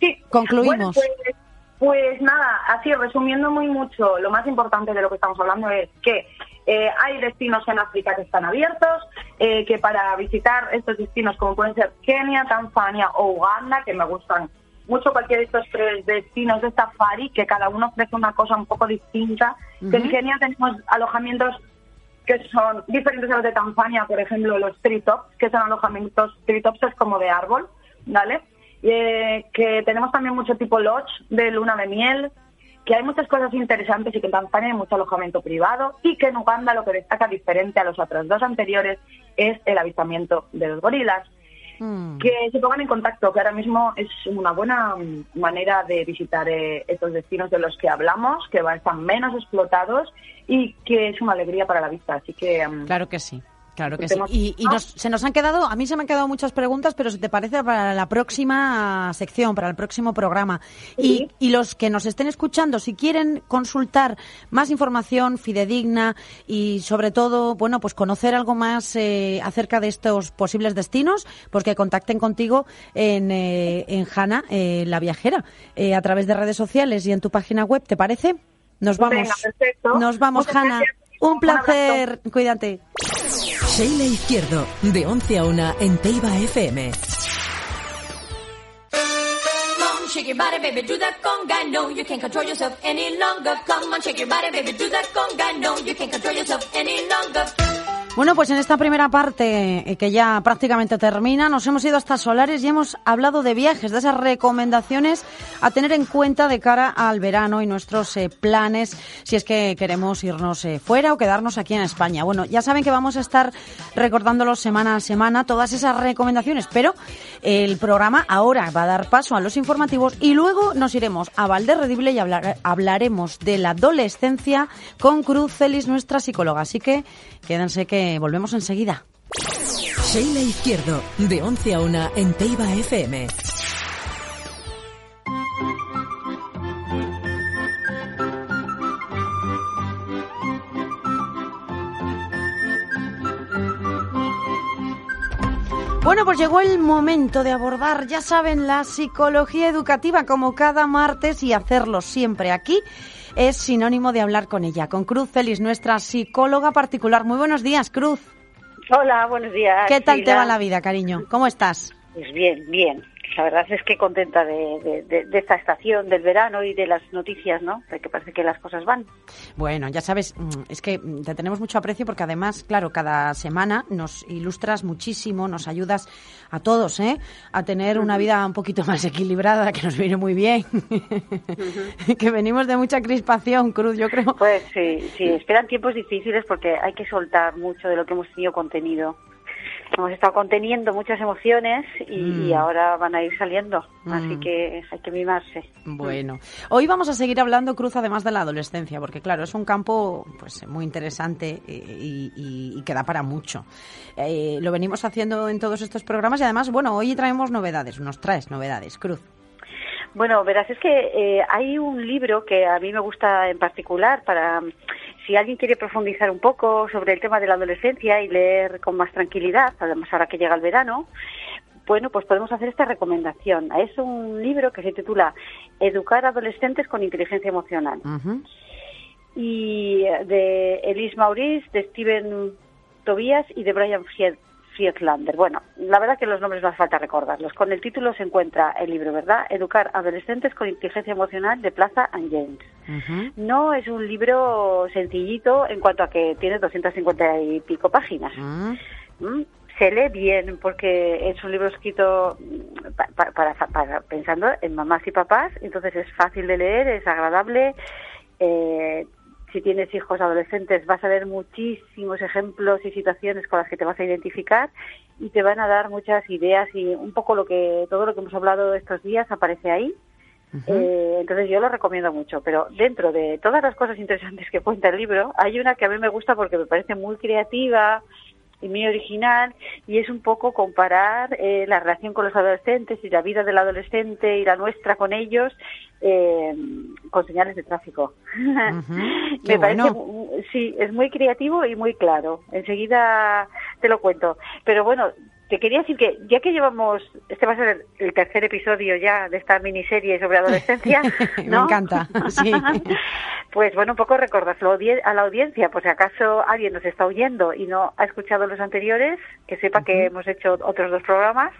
Sí. Concluimos. Bueno, pues, pues nada, así resumiendo muy mucho, lo más importante de lo que estamos hablando es que eh, hay destinos en África que están abiertos, eh, que para visitar estos destinos como pueden ser Kenia, Tanzania o Uganda, que me gustan mucho cualquiera de estos tres destinos de safari, que cada uno ofrece una cosa un poco distinta. Que en Ujú. Kenia tenemos alojamientos que son diferentes a los de Tanzania, por ejemplo, los treetops, que son alojamientos, treetops es como de árbol, ¿vale? Eh, que tenemos también mucho tipo lodge de luna de miel, que hay muchas cosas interesantes y que en Tanzania hay mucho alojamiento privado y que en Uganda lo que destaca diferente a los otros dos anteriores es el avistamiento de los gorilas. Mm. Que se pongan en contacto, que ahora mismo es una buena manera de visitar eh, estos destinos de los que hablamos, que van, están menos explotados y que es una alegría para la vista. Así que mm, Claro que sí. Claro que sí. Y, y nos- se nos han quedado, a mí se me han quedado muchas preguntas, pero si te parece para la próxima sección, para el próximo programa. Y, y los que nos estén escuchando, si quieren consultar más información fidedigna y sobre todo, bueno, pues conocer algo más eh, acerca de estos posibles destinos, pues que contacten contigo en, eh, en Hanna, eh, la viajera, eh, a través de redes sociales y en tu página web, ¿te parece? Nos vamos. Venga, perfecto. Nos vamos, Muchas Hanna. gracias. Un placer. Cuídate. Sheila Izquierdo, de 11 a 1 en Teiba FM. Come on, shake your body, baby, do that conga. No, you can't control yourself any longer. Come on, shake your body, baby, do that conga. No, you can't control yourself any longer. Bueno, pues en esta primera parte, eh, que ya prácticamente termina, nos hemos ido hasta Solares y hemos hablado de viajes, de esas recomendaciones a tener en cuenta de cara al verano y nuestros eh, planes, si es que queremos irnos eh, fuera o quedarnos aquí en España. Bueno, ya saben que vamos a estar recordándolos semana a semana todas esas recomendaciones, pero el programa ahora va a dar paso a los informativos y luego nos iremos a Valderredible y hablar- hablaremos de la adolescencia con Cruz Celis, nuestra psicóloga. Así que quédense que volvemos enseguida. Sheila Izquierdo, de 11 a 1 en Teiba FM. Bueno, pues llegó el momento de abordar, ya saben, la psicología educativa como cada martes y hacerlo siempre aquí es sinónimo de hablar con ella, con Cruz Celis, nuestra psicóloga particular. Muy buenos días, Cruz. Hola, buenos días. ¿Qué tal te va la vida, cariño? ¿Cómo estás? Pues bien, bien. La verdad es que contenta de, de- de- de esta estación del verano y de las noticias, ¿no? De que parece que las cosas van. Bueno, ya sabes, mm, es que te tenemos mucho aprecio porque además, claro, cada semana nos ilustras muchísimo, nos ayudas a todos, ¿eh? A tener una vida un poquito más equilibrada, que nos viene muy bien. que venimos de mucha crispación, Cruz, yo creo. Pues sí, sí, esperan tiempos difíciles porque hay que soltar mucho de lo que hemos tenido contenido. Hemos estado conteniendo muchas emociones y, Mm. y ahora van a ir saliendo. Así Mm. que hay que mimarse. Bueno, hoy vamos a seguir hablando, Cruz, además de la adolescencia, porque claro, es un campo pues muy interesante eh, y, y- y que da para mucho. Eh, lo venimos haciendo en todos estos programas y además, bueno, hoy traemos novedades, nos traes novedades, Cruz. Bueno, verás, es que eh, hay un libro que a mí me gusta en particular para si alguien quiere profundizar un poco sobre el tema de la adolescencia y leer con más tranquilidad, además ahora que llega el verano, bueno, pues podemos hacer esta recomendación. Es un libro que se titula Educar a adolescentes con inteligencia emocional. Y eh, de Elise Maurice, de Steven Tobias y de Brian Fied- Friedlander. Bueno, la verdad que los nombres no hace falta recordarlos. Con el título se encuentra el libro, ¿verdad? Educar adolescentes con inteligencia emocional de Plaza and James. No es un libro sencillito en cuanto a que tiene 250 y pico páginas. ¿Mm? Se lee bien porque es un libro escrito para, para- para- pensando en mamás y papás, entonces es fácil de leer, es agradable. eh, si tienes hijos adolescentes vas a ver muchísimos ejemplos y situaciones con las que te vas a identificar y te van a dar muchas ideas y un poco lo que todo lo que hemos hablado estos días aparece ahí. Eh, entonces yo lo recomiendo mucho, pero dentro de todas las cosas interesantes que cuenta el libro, hay una que a mí me gusta porque me parece muy creativa y muy original y es un poco comparar eh, la relación con los adolescentes y la vida del adolescente y la nuestra con ellos eh, con señales de tráfico. Me parece, bueno. sí, es muy creativo y muy claro. Enseguida te lo cuento. Pero bueno, te quería decir que ya que llevamos, este va a ser el, tercer episodio ya de esta miniserie sobre adolescencia, Me encanta, sí. Pues bueno, un poco recordárselo audi- a la audiencia, por si acaso alguien nos está oyendo y no ha escuchado los anteriores, que sepa que hemos hecho otros dos programas.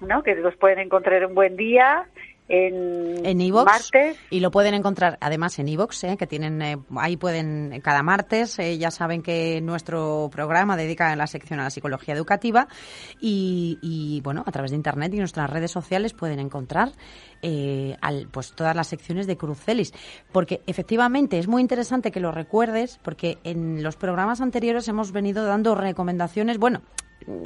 ¿no? Que los pueden encontrar un buen día en, en iVoox martes. y lo pueden encontrar además en iVoox, ¿eh? que tienen eh, ahí pueden cada martes eh, ya saben que nuestro programa dedica la sección a la psicología educativa y, y, bueno a través de internet y nuestras redes sociales pueden encontrar eh, al- pues todas las secciones de Crucelis porque efectivamente es muy interesante que lo recuerdes porque en los programas anteriores hemos venido dando recomendaciones bueno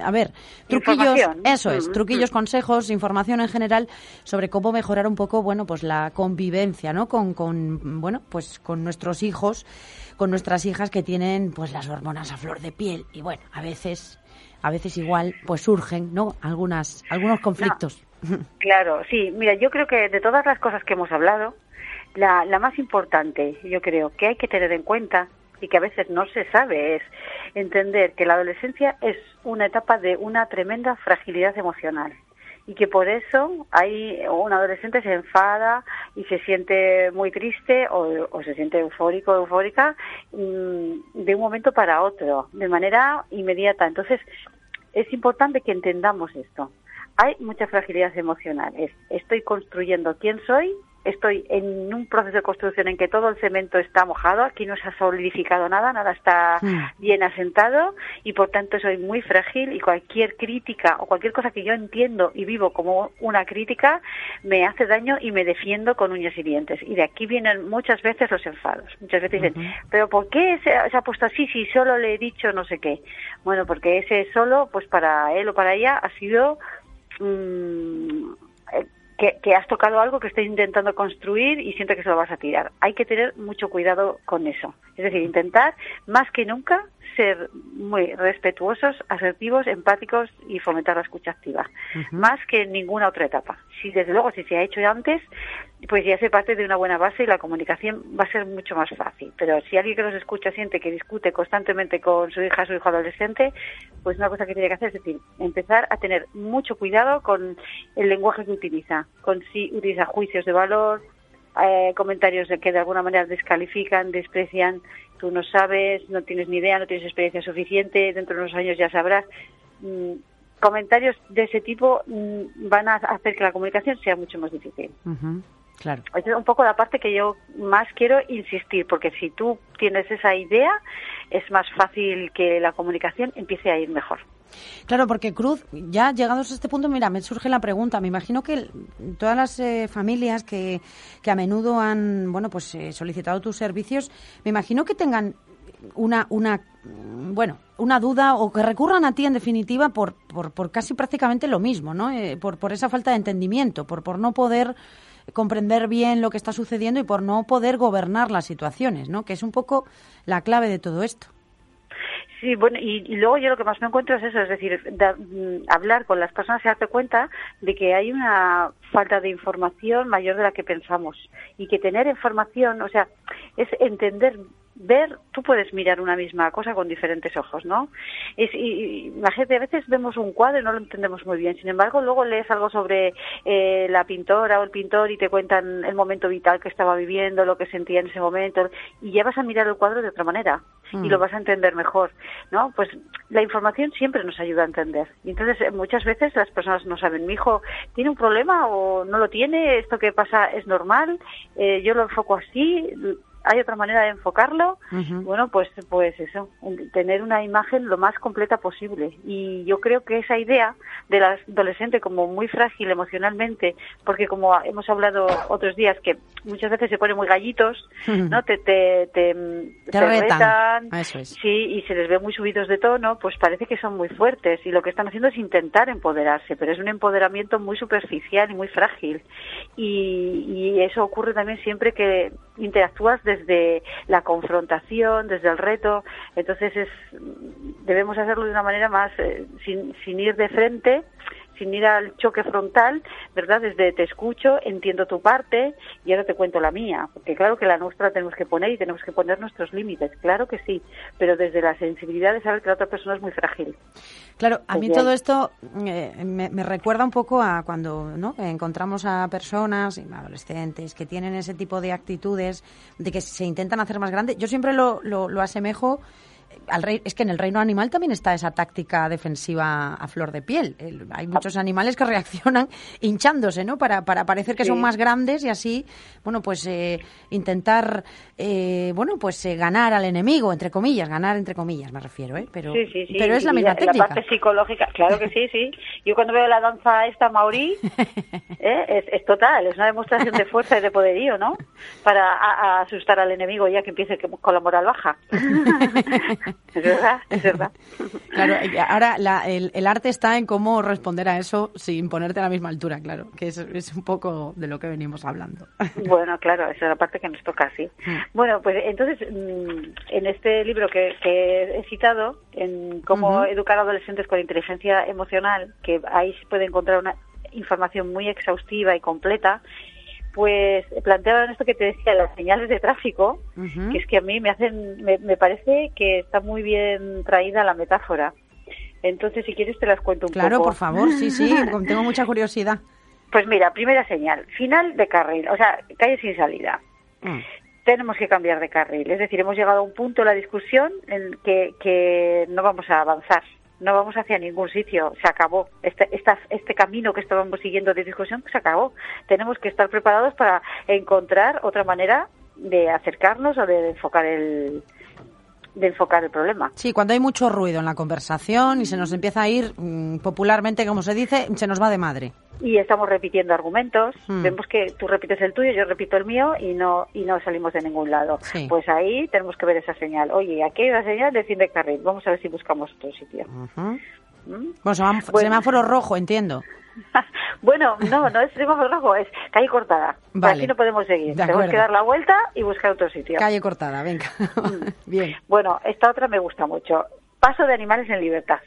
a ver, truquillos, eso es, Mm, truquillos, mm. consejos, información en general sobre cómo mejorar un poco, bueno, pues la convivencia, ¿no? Con, con bueno, pues con nuestros hijos, con nuestras hijas que tienen, pues las hormonas a flor de piel y bueno, a veces, a veces igual, pues surgen, ¿no? Algunas, algunos conflictos. Claro, sí. Mira, yo creo que de todas las cosas que hemos hablado, la, la más importante, yo creo, que hay que tener en cuenta y que a veces no se sabe es entender que la adolescencia es una etapa de una tremenda fragilidad emocional y que por eso hay un adolescente se enfada y se siente muy triste o, o se siente eufórico eufórica mm, de un momento para otro, de manera inmediata. Entonces, es importante que entendamos esto. Hay mucha fragilidad emocional. Es, estoy construyendo quién soy, estoy en un proceso de construcción en que todo el cemento está mojado, aquí no se ha solidificado nada, nada está Mm. bien asentado y por tanto soy muy frágil y cualquier crítica o cualquier cosa que yo entiendo y vivo como una crítica me hace daño y me defiendo con uñas y dientes. Y de aquí vienen muchas veces los enfados. Muchas veces dicen, pero ¿por qué se, se ha puesto así si solo le he dicho no sé qué? Bueno, porque ese solo, pues para él o para ella ha sido mm, eh, que, que has tocado algo que estoy intentando construir y siento que se lo vas a tirar. Hay que tener mucho cuidado con eso. Es decir, intentar más que nunca ser muy respetuosos, asertivos, empáticos y fomentar la escucha activa. Más que en ninguna otra etapa. Si desde luego, si se ha hecho antes, pues ya se parte de una buena base y la comunicación va a ser mucho más fácil. Pero si alguien que nos escucha siente que discute constantemente con su hija, su hijo adolescente, pues una cosa que tiene que hacer es decir, empezar a tener mucho cuidado con el lenguaje que utiliza, con si utiliza juicios de valor, eh, comentarios que de alguna manera descalifican, desprecian, tú no sabes, no tienes ni idea, no tienes experiencia suficiente, dentro de unos años ya sabrás. Mm, comentarios de ese tipo mm, van a hacer que la comunicación sea mucho más difícil. Claro. Esa es un poco la parte que yo más quiero insistir, porque si tú tienes esa idea, es más fácil que la comunicación empiece a ir mejor. Claro, porque Cruz, ya llegados a este punto, mira, me surge la pregunta. Me imagino que todas las eh, familias que, que a menudo han, bueno, pues eh, solicitado tus servicios, me imagino que tengan una, una, bueno, una duda o que recurran a ti en definitiva por, por, por casi prácticamente lo mismo, ¿no? Eh, por, por esa falta de entendimiento, por, por no poder comprender bien lo que está sucediendo y por no poder gobernar las situaciones, ¿no? Que es un poco la clave de todo esto. Sí, bueno, y, luego yo lo que más me encuentro es eso, es decir, mm, hablar con las personas y darte cuenta de que hay una falta de información mayor de la que pensamos. Y que tener información, o sea, es entender ver, tú puedes mirar una misma cosa con diferentes ojos, ¿no? Es, y, imagínate, a veces vemos un cuadro y no lo entendemos muy bien, sin embargo, luego lees algo sobre eh, la pintora o el pintor y te cuentan el momento vital que estaba viviendo, lo que sentía en ese momento, y ya vas a mirar el cuadro de otra manera y Mm. lo vas a entender mejor, ¿no? Pues la información siempre nos ayuda a entender. Y entonces, eh, muchas veces las personas no saben, mi hijo tiene un problema o no lo tiene, esto que pasa es normal, eh, yo lo enfoco así, hay otra manera de enfocarlo. Bueno, pues, pues eso, tener una imagen lo más completa posible. Y yo creo que esa idea del adolescente como muy frágil emocionalmente, porque como hemos hablado otros días, que muchas veces se ponen muy gallitos, ¿no? Te, te, te, Te retan. Es. Sí, y se les ve muy subidos de tono, pues parece que son muy fuertes y lo que están haciendo es intentar empoderarse, pero es un empoderamiento muy superficial y muy frágil. Y, y eso ocurre también siempre que interactúas desde la confrontación, desde el reto, entonces es debemos hacerlo de una manera más eh, sin, sin ir de frente sin ir al choque frontal, ¿verdad? Desde te escucho, entiendo tu parte y ahora te cuento la mía. Porque claro que la nuestra tenemos que poner y tenemos que poner nuestros límites, claro que sí, pero desde la sensibilidad de saber que la otra persona es muy frágil. Claro, a mí todo esto eh, me, me recuerda un poco a cuando ¿no? encontramos a personas, y adolescentes, que tienen ese tipo de actitudes de que se intentan hacer más grandes. Yo siempre lo, lo, lo asemejo al rey, es que en el reino animal también está esa táctica defensiva a flor de piel. El- hay muchos animales que reaccionan hinchándose, ¿no? Para, para parecer que son más grandes y así, bueno, pues eh, intentar, eh, bueno, pues eh, ganar al enemigo, entre comillas, ganar entre comillas, me refiero, ¿eh? Pero, sí, sí, sí. pero es la misma la, técnica. parte psicológica, claro que sí, sí. Yo cuando veo la danza esta maorí, ¿eh? es, es total, es una demostración de fuerza y de poderío, ¿no? Para a- a asustar al enemigo ya que empiece con la moral baja. es verdad, es verdad. Claro, ahora la- el, el arte está en cómo responder a eso sin ponerte a la misma altura, claro, que es, es un poco de lo que venimos hablando. Bueno, claro, esa es la parte que nos toca, sí. Bueno, pues entonces, mm, en este libro que, que he citado, en cómo Ujú. educar a adolescentes con inteligencia emocional, que ahí se puede encontrar una información muy exhaustiva y completa, pues planteaban esto que te decía, las señales de tráfico, que es que a mí me hacen, me, me parece que está muy bien traída la metáfora. Entonces, si quieres, te las cuento un Claro, poco. por favor, sí, sí, tengo mucha curiosidad. Pues mira, primera señal, final de carril, o sea, calle sin salida. Mm. Tenemos que cambiar de carril, es decir, hemos llegado a un punto de la discusión en que, que no vamos a avanzar, no vamos hacia ningún sitio, se acabó. Este, esta- este camino que estábamos siguiendo de discusión se acabó. Tenemos que estar preparados para encontrar otra manera de acercarnos o de enfocar el, de enfocar el problema. Sí, cuando hay mucho ruido en la conversación y se nos empieza a ir, mm, popularmente, como se dice, se nos va de madre. y estamos repitiendo argumentos. Hmm. Vemos que tú repites el tuyo, yo repito el mío y no y no salimos de ningún lado. Sí. Pues ahí tenemos que ver esa señal. Oye, aquí hay una señal de fin de carril. Vamos a ver si buscamos otro sitio. ¿Mm? Bueno, semáforo, Bueno. semáforo rojo, entiendo. Bueno, no, no es semáforo rojo, es calle cortada. Vale. Aquí no podemos seguir. Tenemos que dar la vuelta y buscar otro sitio. Calle cortada, venga. Bien. Bueno, esta otra me gusta mucho. Paso de animales en libertad.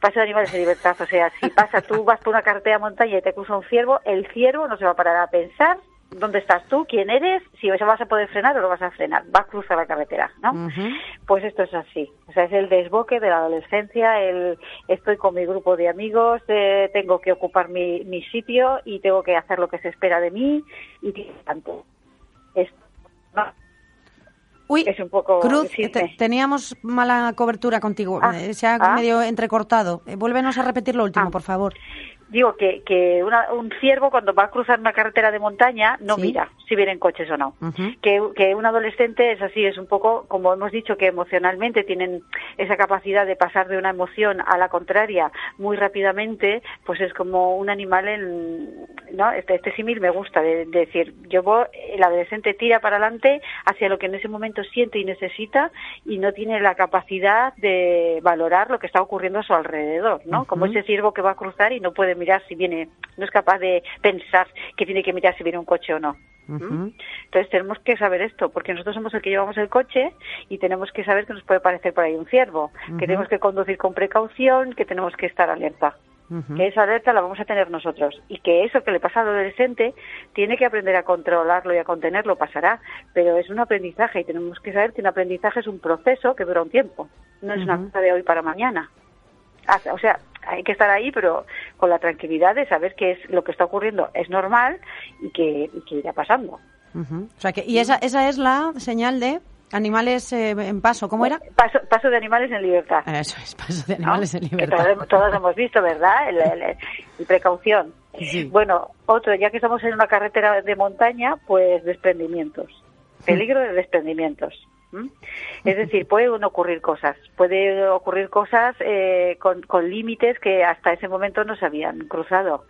Paso de animales en libertad. O sea, si pasa tú, vas por una carretera montaña y te cruza un ciervo, el ciervo no se va a parar a pensar dónde estás tú, quién eres, si vas a poder frenar o no vas a frenar. Va a cruzar la carretera, ¿no? Pues esto es así. O sea, es el desboque de la adolescencia, el estoy con mi grupo de amigos, eh, tengo que ocupar mi, mi sitio y tengo que hacer lo que se espera de mí y tanto. Es, no, Uy, es un poco... Cruz, te- teníamos mala cobertura contigo. Ah, Eh, Se ha ah. medio entrecortado. Eh, vuélvenos a repetir lo último, Ah. por favor. Digo que, que una- un ciervo cuando va a cruzar una carretera de montaña no Sí. mira si vienen coches o no. Que, que un adolescente es así, es un poco, como hemos dicho, que emocionalmente tienen esa capacidad de pasar de una emoción a la contraria muy rápidamente, pues es como un animal en, ¿no? Este, este símil me gusta, de, de decir, yo voy, el adolescente tira para adelante hacia lo que en ese momento siente y necesita y no tiene la capacidad de valorar lo que está ocurriendo a su alrededor, ¿no? Como ese ciervo que va a cruzar y no puede mirar si viene, no es capaz de pensar que tiene que mirar si viene un coche o no. Ujú. Entonces tenemos que saber esto, porque nosotros somos el que llevamos el coche y tenemos que saber que nos puede parecer por ahí un ciervo, que tenemos que conducir con precaución, que tenemos que estar alerta. que esa alerta la vamos a tener nosotros y que eso que le pasa al adolescente tiene que aprender a controlarlo y a contenerlo, pasará, pero es un aprendizaje y tenemos que saber que un aprendizaje es un proceso que dura un tiempo, no es una cosa de hoy para mañana. O sea, hay que estar ahí, pero con la tranquilidad de saber que es lo que está ocurriendo es normal y que, y que irá pasando. O sea que, y esa, esa es la señal de animales eh, en paso. ¿Cómo era? Paso, paso de animales en libertad. Eso es, paso de animales en libertad. todos, todos hemos visto, ¿verdad? El, el- el precaución. Sí. Bueno, otro, ya que estamos en una carretera de montaña, pues desprendimientos. Peligro de desprendimientos. Es decir, pueden ocurrir cosas. Puede ocurrir cosas eh, con, con límites que hasta ese momento no se habían cruzado.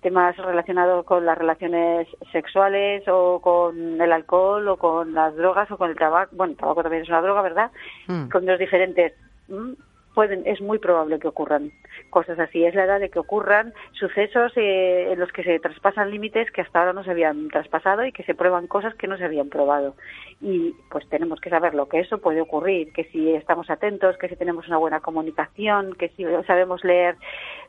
Temas relacionados con las relaciones sexuales o con el alcohol o con las drogas o con el tabaco. Bueno, el tabaco también es una droga, ¿verdad? Mm. con los diferentes pueden es muy probable que ocurran cosas así. Es la edad de que ocurran sucesos eh, en los que se traspasan límites que hasta ahora no se habían traspasado y que se prueban cosas que no se habían probado. Y pues tenemos que saber lo que eso puede ocurrir que si estamos atentos que si tenemos una buena comunicación que si sabemos leer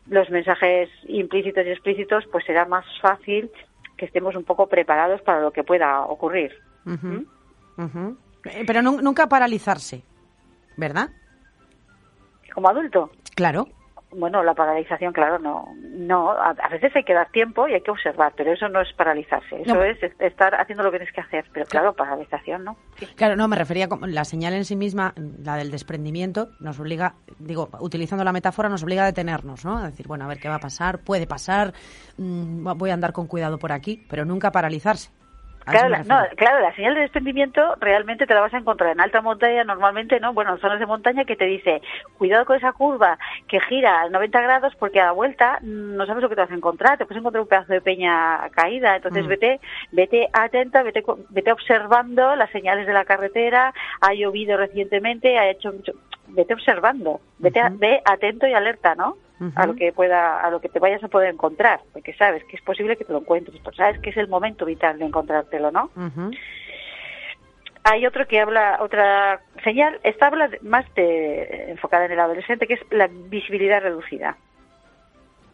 los mensajes implícitos y explícitos pues será más fácil que estemos un poco preparados para lo que pueda ocurrir. Ujú. Eh, Pero nun- nunca paralizarse, ¿verdad? Como adulto Claro. Bueno, la paralización, claro, no, no. A, a veces hay que dar tiempo y hay que observar, pero eso no es paralizarse. Eso No. es est- estar haciendo lo que tienes que hacer. Pero claro, paralización, ¿no? Sí. Claro, no, me refería como la señal en sí misma, la del desprendimiento, nos obliga, digo, utilizando la metáfora, nos obliga a detenernos, ¿no? A decir, bueno, a ver qué va a pasar, puede pasar, mm, voy a andar con cuidado por aquí, pero nunca paralizarse. A eso Claro, la, no, claro, la señal de desprendimiento realmente te la vas a encontrar en alta montaña, normalmente, ¿no? Bueno, en zonas de montaña que te dice, cuidado con esa curva que gira a 90 grados porque a la vuelta mm, no sabes lo que te vas a encontrar, te puedes encontrar un pedazo de peña caída, entonces Mm. vete, vete atenta, vete, vete observando las señales de la carretera, ha llovido recientemente, ha hecho mucho, vete observando, vete, Ujú. ve atento y alerta, ¿no? A lo que pueda a lo que te vayas a poder encontrar porque sabes que es posible que te lo encuentres pues sabes que es el momento vital de encontrártelo no hay otro que habla otra señal esta habla más de enfocada en el adolescente que es la visibilidad reducida.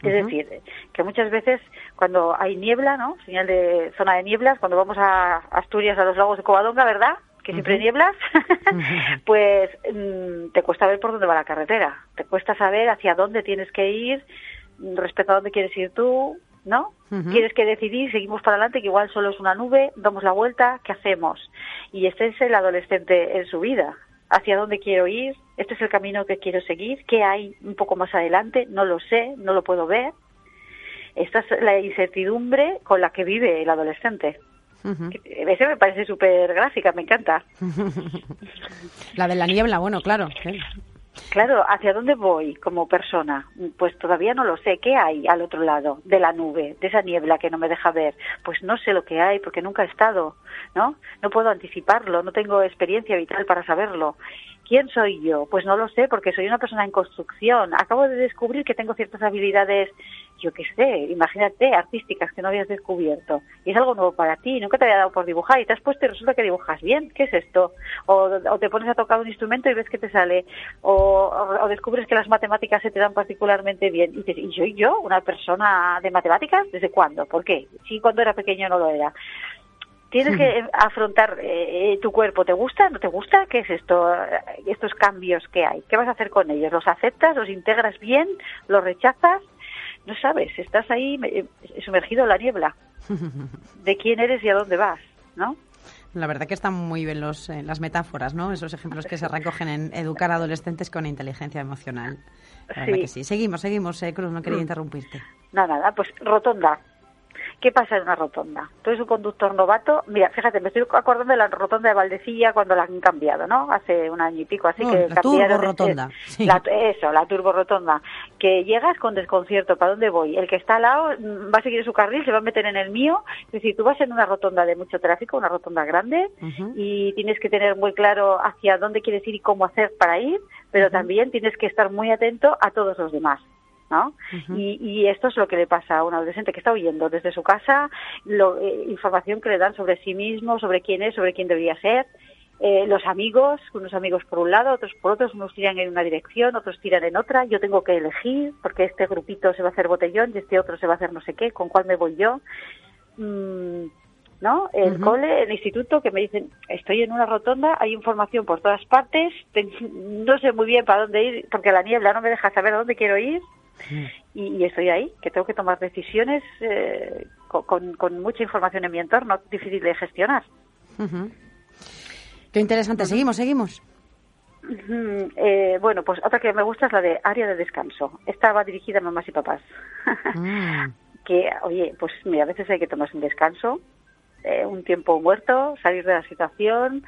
Es decir que muchas veces cuando hay niebla no señal de zona de nieblas cuando vamos a Asturias a los lagos de Covadonga verdad que siempre hay nieblas pues mm, te cuesta ver por dónde va la carretera te cuesta saber hacia dónde tienes que ir mm, respecto a dónde quieres ir tú ¿no? Ujú. Tienes que decidir, seguimos para adelante, que igual solo es una nube, damos la vuelta, ¿qué hacemos? Y este es el adolescente en su vida. ¿Hacia dónde quiero ir? ¿Este es el camino que quiero seguir? ¿Qué hay un poco más adelante? No lo sé, no lo puedo ver. Esta es la incertidumbre con la que vive el adolescente. Ese me parece súper gráfica, me encanta. La de la niebla, bueno, claro. Claro, ¿hacia dónde voy como persona? Pues todavía no lo sé. ¿Qué hay al otro lado de la nube, de esa niebla que no me deja ver? Pues no sé lo que hay porque nunca he estado, ¿no? No puedo anticiparlo, no tengo experiencia vital para saberlo. ¿Quién soy yo? Pues no lo sé porque soy una persona en construcción. Acabo de descubrir que tengo ciertas habilidades, yo qué sé, imagínate, artísticas que no habías descubierto. Y es algo nuevo para ti, nunca te había dado por dibujar y te has puesto y resulta que dibujas bien. ¿Qué es esto? O, o te pones a tocar un instrumento y ves que te sale. O, o- descubres que las matemáticas se te dan particularmente bien. Y dices, ¿y soy yo una persona de matemáticas? ¿Desde cuándo? ¿Por qué? Sí, cuando era pequeño no lo era. Tienes que eh, afrontar eh, eh, tu cuerpo. ¿Te gusta? ¿No te gusta? ¿Qué es esto? eh, Estos cambios que hay. ¿Qué vas a hacer con ellos? ¿Los aceptas? ¿Los integras bien? ¿Los rechazas? No sabes. Estás ahí eh, sumergido en la niebla de quién eres y a dónde vas, ¿no? La verdad que están muy bien los, eh, las metáforas, ¿no? Esos ejemplos que se recogen en educar a adolescentes con inteligencia emocional. La verdad Sí. que sí. Seguimos, seguimos, eh, Cruz, no quería Mm. interrumpirte. Nada, nada, pues rotonda. ¿Qué pasa en una rotonda? Tú eres un conductor novato. Mira, fíjate, me estoy acordando de la rotonda de Valdecilla cuando la han cambiado, ¿no? Hace un año y pico, así Oh, que la cambiaron. turborotonda, eh, sí. la- eso, la turbo rotonda. Que llegas con desconcierto, ¿para dónde voy? El que está al lado mm, va a seguir su carril, se va a meter en el mío. Es decir, tú vas en una rotonda de mucho tráfico, una rotonda grande, y tienes que tener muy claro hacia dónde quieres ir y cómo hacer para ir, pero también tienes que estar muy atento a todos los demás. ¿No? Y, y esto es lo que le pasa a un adolescente que está huyendo desde su casa, lo- eh, información que le dan sobre sí mismo, sobre quién es, sobre quién debería ser, eh, los amigos, unos amigos por un lado, otros por otros, unos tiran en una dirección, otros tiran en otra, yo tengo que elegir porque este grupito se va a hacer botellón y este otro se va a hacer no sé qué, con cuál me voy yo. Mm, ¿No? El cole, el instituto, que me dicen, estoy en una rotonda, hay información por todas partes, no sé muy bien para dónde ir, porque la niebla no me deja saber a dónde quiero ir, y, estoy ahí, que tengo que tomar decisiones eh, con, con, mucha información en mi entorno, difícil de gestionar. Qué interesante. Seguimos, seguimos. Eh, bueno, pues otra que me gusta es la de área de descanso. Esta va dirigida a mamás y papás. Mm. que, oye, pues mira, a veces hay que tomarse un descanso, eh, un tiempo muerto, salir de la situación,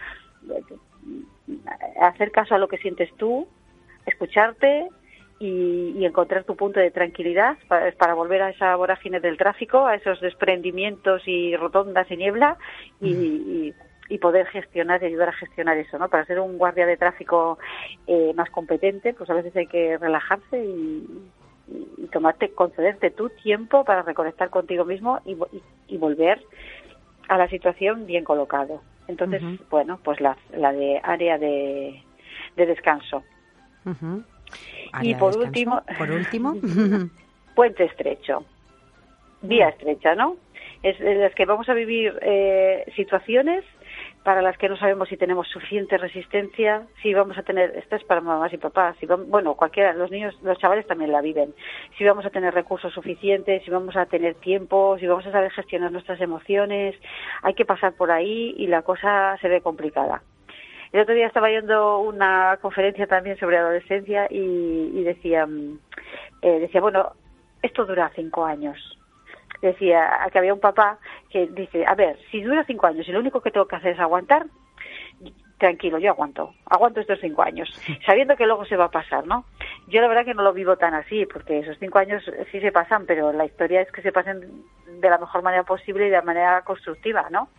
hacer caso a lo que sientes tú, escucharte y, encontrar tu punto de tranquilidad para, para, volver a esa vorágine del tráfico, a esos desprendimientos y rotondas y niebla y, y, poder gestionar y ayudar a gestionar eso, ¿no? Para ser un guardia de tráfico eh, más competente, pues a veces hay que relajarse y, tomarte, concederte tu tiempo para reconectar contigo mismo y, volver a la situación bien colocado. Entonces, bueno, pues la, la de área de, de descanso. Y por último, por último, puente estrecho, vía estrecha, ¿no? Es en las que vamos a vivir eh, situaciones para las que no sabemos si tenemos suficiente resistencia, si vamos a tener, esto es para mamás y papás, si bueno, cualquiera, los niños, los chavales también la viven, si vamos a tener recursos suficientes, si vamos a tener tiempo, si vamos a saber gestionar nuestras emociones, hay que pasar por ahí y la cosa se ve complicada. El otro día estaba yendo una conferencia también sobre adolescencia y, decía, mm, eh, decía, bueno, esto dura cinco años. Decía que había un papá que dice, a ver, si dura cinco años y lo único que tengo que hacer es aguantar, tranquilo, yo aguanto, aguanto estos cinco años, sabiendo que luego se va a pasar, ¿no? Yo la verdad que no lo vivo tan así, porque esos cinco años sí se pasan, pero la historia es que se pasen de la mejor manera posible y de manera constructiva, ¿no?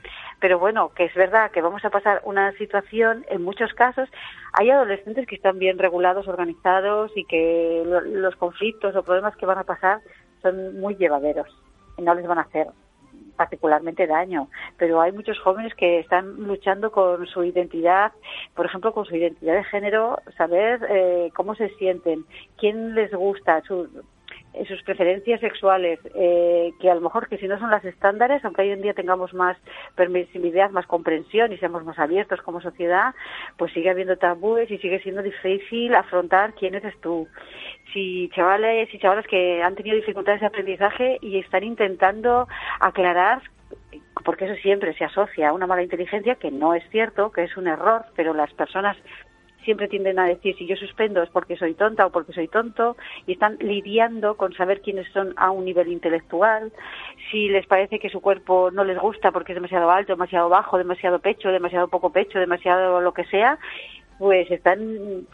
Pero bueno, que es verdad que vamos a pasar una situación, en muchos casos, hay adolescentes que están bien regulados, organizados y que los conflictos o problemas que van a pasar son muy llevaderos y no les van a hacer particularmente daño, pero hay muchos jóvenes que están luchando con su identidad, por ejemplo, con su identidad de género, saber eh, cómo se sienten, quién les gusta, su, sus preferencias sexuales, eh, que a lo mejor que si no son las estándares, aunque hoy en día tengamos más permisibilidad, más comprensión y seamos más abiertos como sociedad, pues sigue habiendo tabúes y sigue siendo difícil afrontar quién eres tú. Si chavales y chavalas que han tenido dificultades de aprendizaje y están intentando aclarar porque eso siempre se asocia a una mala inteligencia, que no es cierto, que es un error, pero las personas siempre tienden a decir si yo suspendo es porque soy tonta o porque soy tonto y están lidiando con saber quiénes son a un nivel intelectual, si les parece que su cuerpo no les gusta porque es demasiado alto, demasiado bajo, demasiado pecho, demasiado poco pecho, demasiado lo que sea, pues están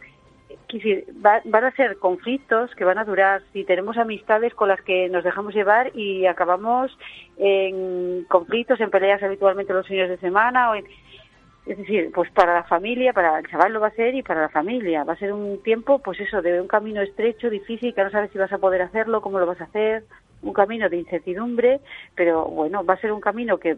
van a ser conflictos que van a durar. Si tenemos amistades con las que nos dejamos llevar y acabamos en conflictos, en peleas habitualmente los fines de semana o en, es decir, pues para la familia, para el chaval lo va a ser y para la familia. Va a ser un tiempo, pues eso, de un camino estrecho, difícil, que no sabes si vas a poder hacerlo, cómo lo vas a hacer, un camino de incertidumbre, pero bueno, va a ser un camino que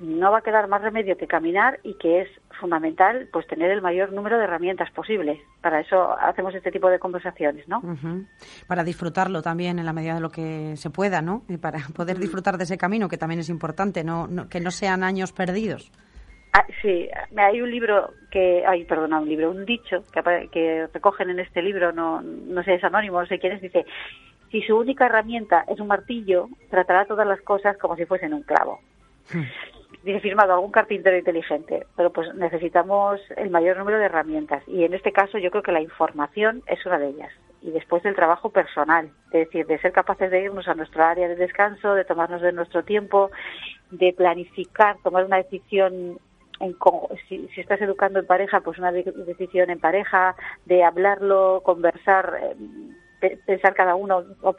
no va a quedar más remedio que caminar y que es fundamental pues tener el mayor número de herramientas posible. Para eso hacemos este tipo de conversaciones, ¿no? Para disfrutarlo también en la medida de lo que se pueda, ¿no? Y para poder disfrutar de ese camino, que también es importante, no que no sean años perdidos. Ah, sí, hay un libro que, ay, perdona, un libro, un dicho que, que recogen en este libro, no, no sé, es anónimo, no sé quién es, dice, si su única herramienta es un martillo, tratará todas las cosas como si fuesen un clavo. Hmm. Dice firmado algún carpintero inteligente, pero pues necesitamos el mayor número de herramientas y en este caso yo creo que la información es una de ellas y después del trabajo personal, es decir, de ser capaces de irnos a nuestra área de descanso, de tomarnos de nuestro tiempo, de planificar, tomar una decisión si, estás educando en pareja, pues una decisión en pareja, de hablarlo, conversar, eh, pensar cada uno, o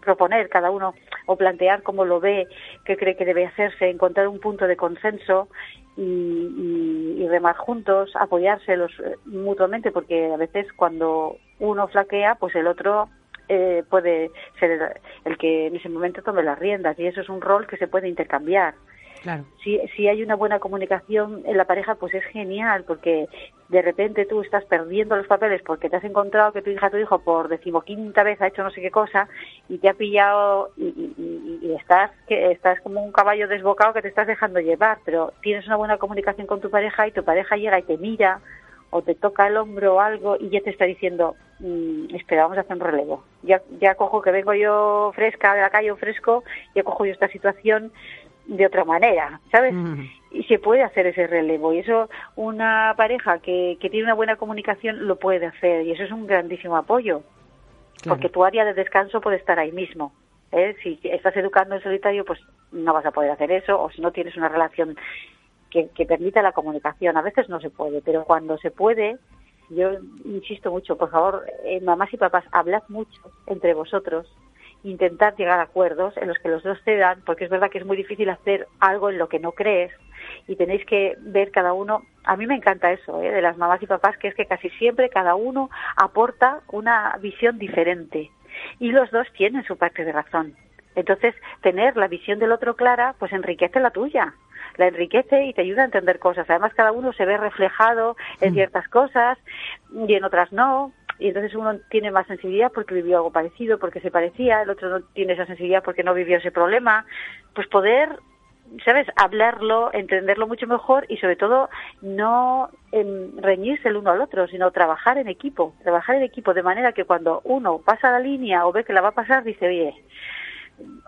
proponer cada uno, o plantear cómo lo ve, qué cree que debe hacerse, encontrar un punto de consenso y, remar juntos, apoyárselos eh, mutuamente, porque a veces cuando uno flaquea, pues el otro eh, puede ser el, el, que en ese momento tome las riendas y eso es un rol que se puede intercambiar. Claro. Si, si hay una buena comunicación en la pareja, pues es genial, porque de repente tú estás perdiendo los papeles porque te has encontrado que tu hija, tu hijo, por decimoquinta vez ha hecho no sé qué cosa y te ha pillado y, y- estás, que estás como un caballo desbocado que te estás dejando llevar, pero tienes una buena comunicación con tu pareja y tu pareja llega y te mira o te toca el hombro o algo y ya te está diciendo, "Mm, espera, vamos a hacer un relevo. Ya, ya cojo que vengo yo fresca de la calle o fresco, ya cojo yo esta situación de otra manera, ¿sabes? Y se puede hacer ese relevo. Y eso una pareja que, que tiene una buena comunicación lo puede hacer. Y eso es un grandísimo apoyo. Porque tu área de descanso puede estar ahí mismo. ¿eh? Si estás educando en solitario, pues no vas a poder hacer eso. O si no tienes una relación que, que permita la comunicación. A veces no se puede, pero cuando se puede, yo insisto mucho, por favor, eh, mamás y papás, hablad mucho entre vosotros, intentar llegar a acuerdos en los que los dos cedan, porque es verdad que es muy difícil hacer algo en lo que no crees y tenéis que ver cada uno. A mí me encanta eso, ¿eh? de las mamás y papás, que es que casi siempre cada uno aporta una visión diferente y los dos tienen su parte de razón. Entonces, tener la visión del otro clara, pues enriquece la tuya la enriquece y te ayuda a entender cosas. Además, cada uno se ve reflejado en ciertas cosas y en otras no. Y entonces uno tiene más sensibilidad porque vivió algo parecido, porque se parecía, el otro no tiene esa sensibilidad porque no vivió ese problema. Pues poder, ¿sabes?, hablarlo, entenderlo mucho mejor y sobre todo no em, reñirse el uno al otro, sino trabajar en equipo. Trabajar en equipo de manera que cuando uno pasa la línea o ve que la va a pasar, dice, oye,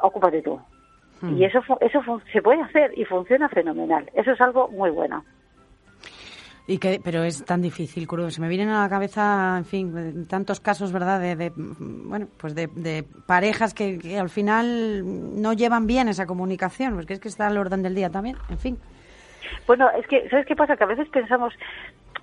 ocúpate tú. Y eso, eso se puede hacer y funciona fenomenal. Eso es algo muy bueno. Y que, pero es tan difícil. Se me vienen a la cabeza, en fin, tantos casos, ¿verdad? De, de, bueno, pues de, de parejas que, que al final no llevan bien esa comunicación, porque es que está al orden del día también. En fin. Bueno, es que, ¿sabes qué pasa? Que a veces pensamos,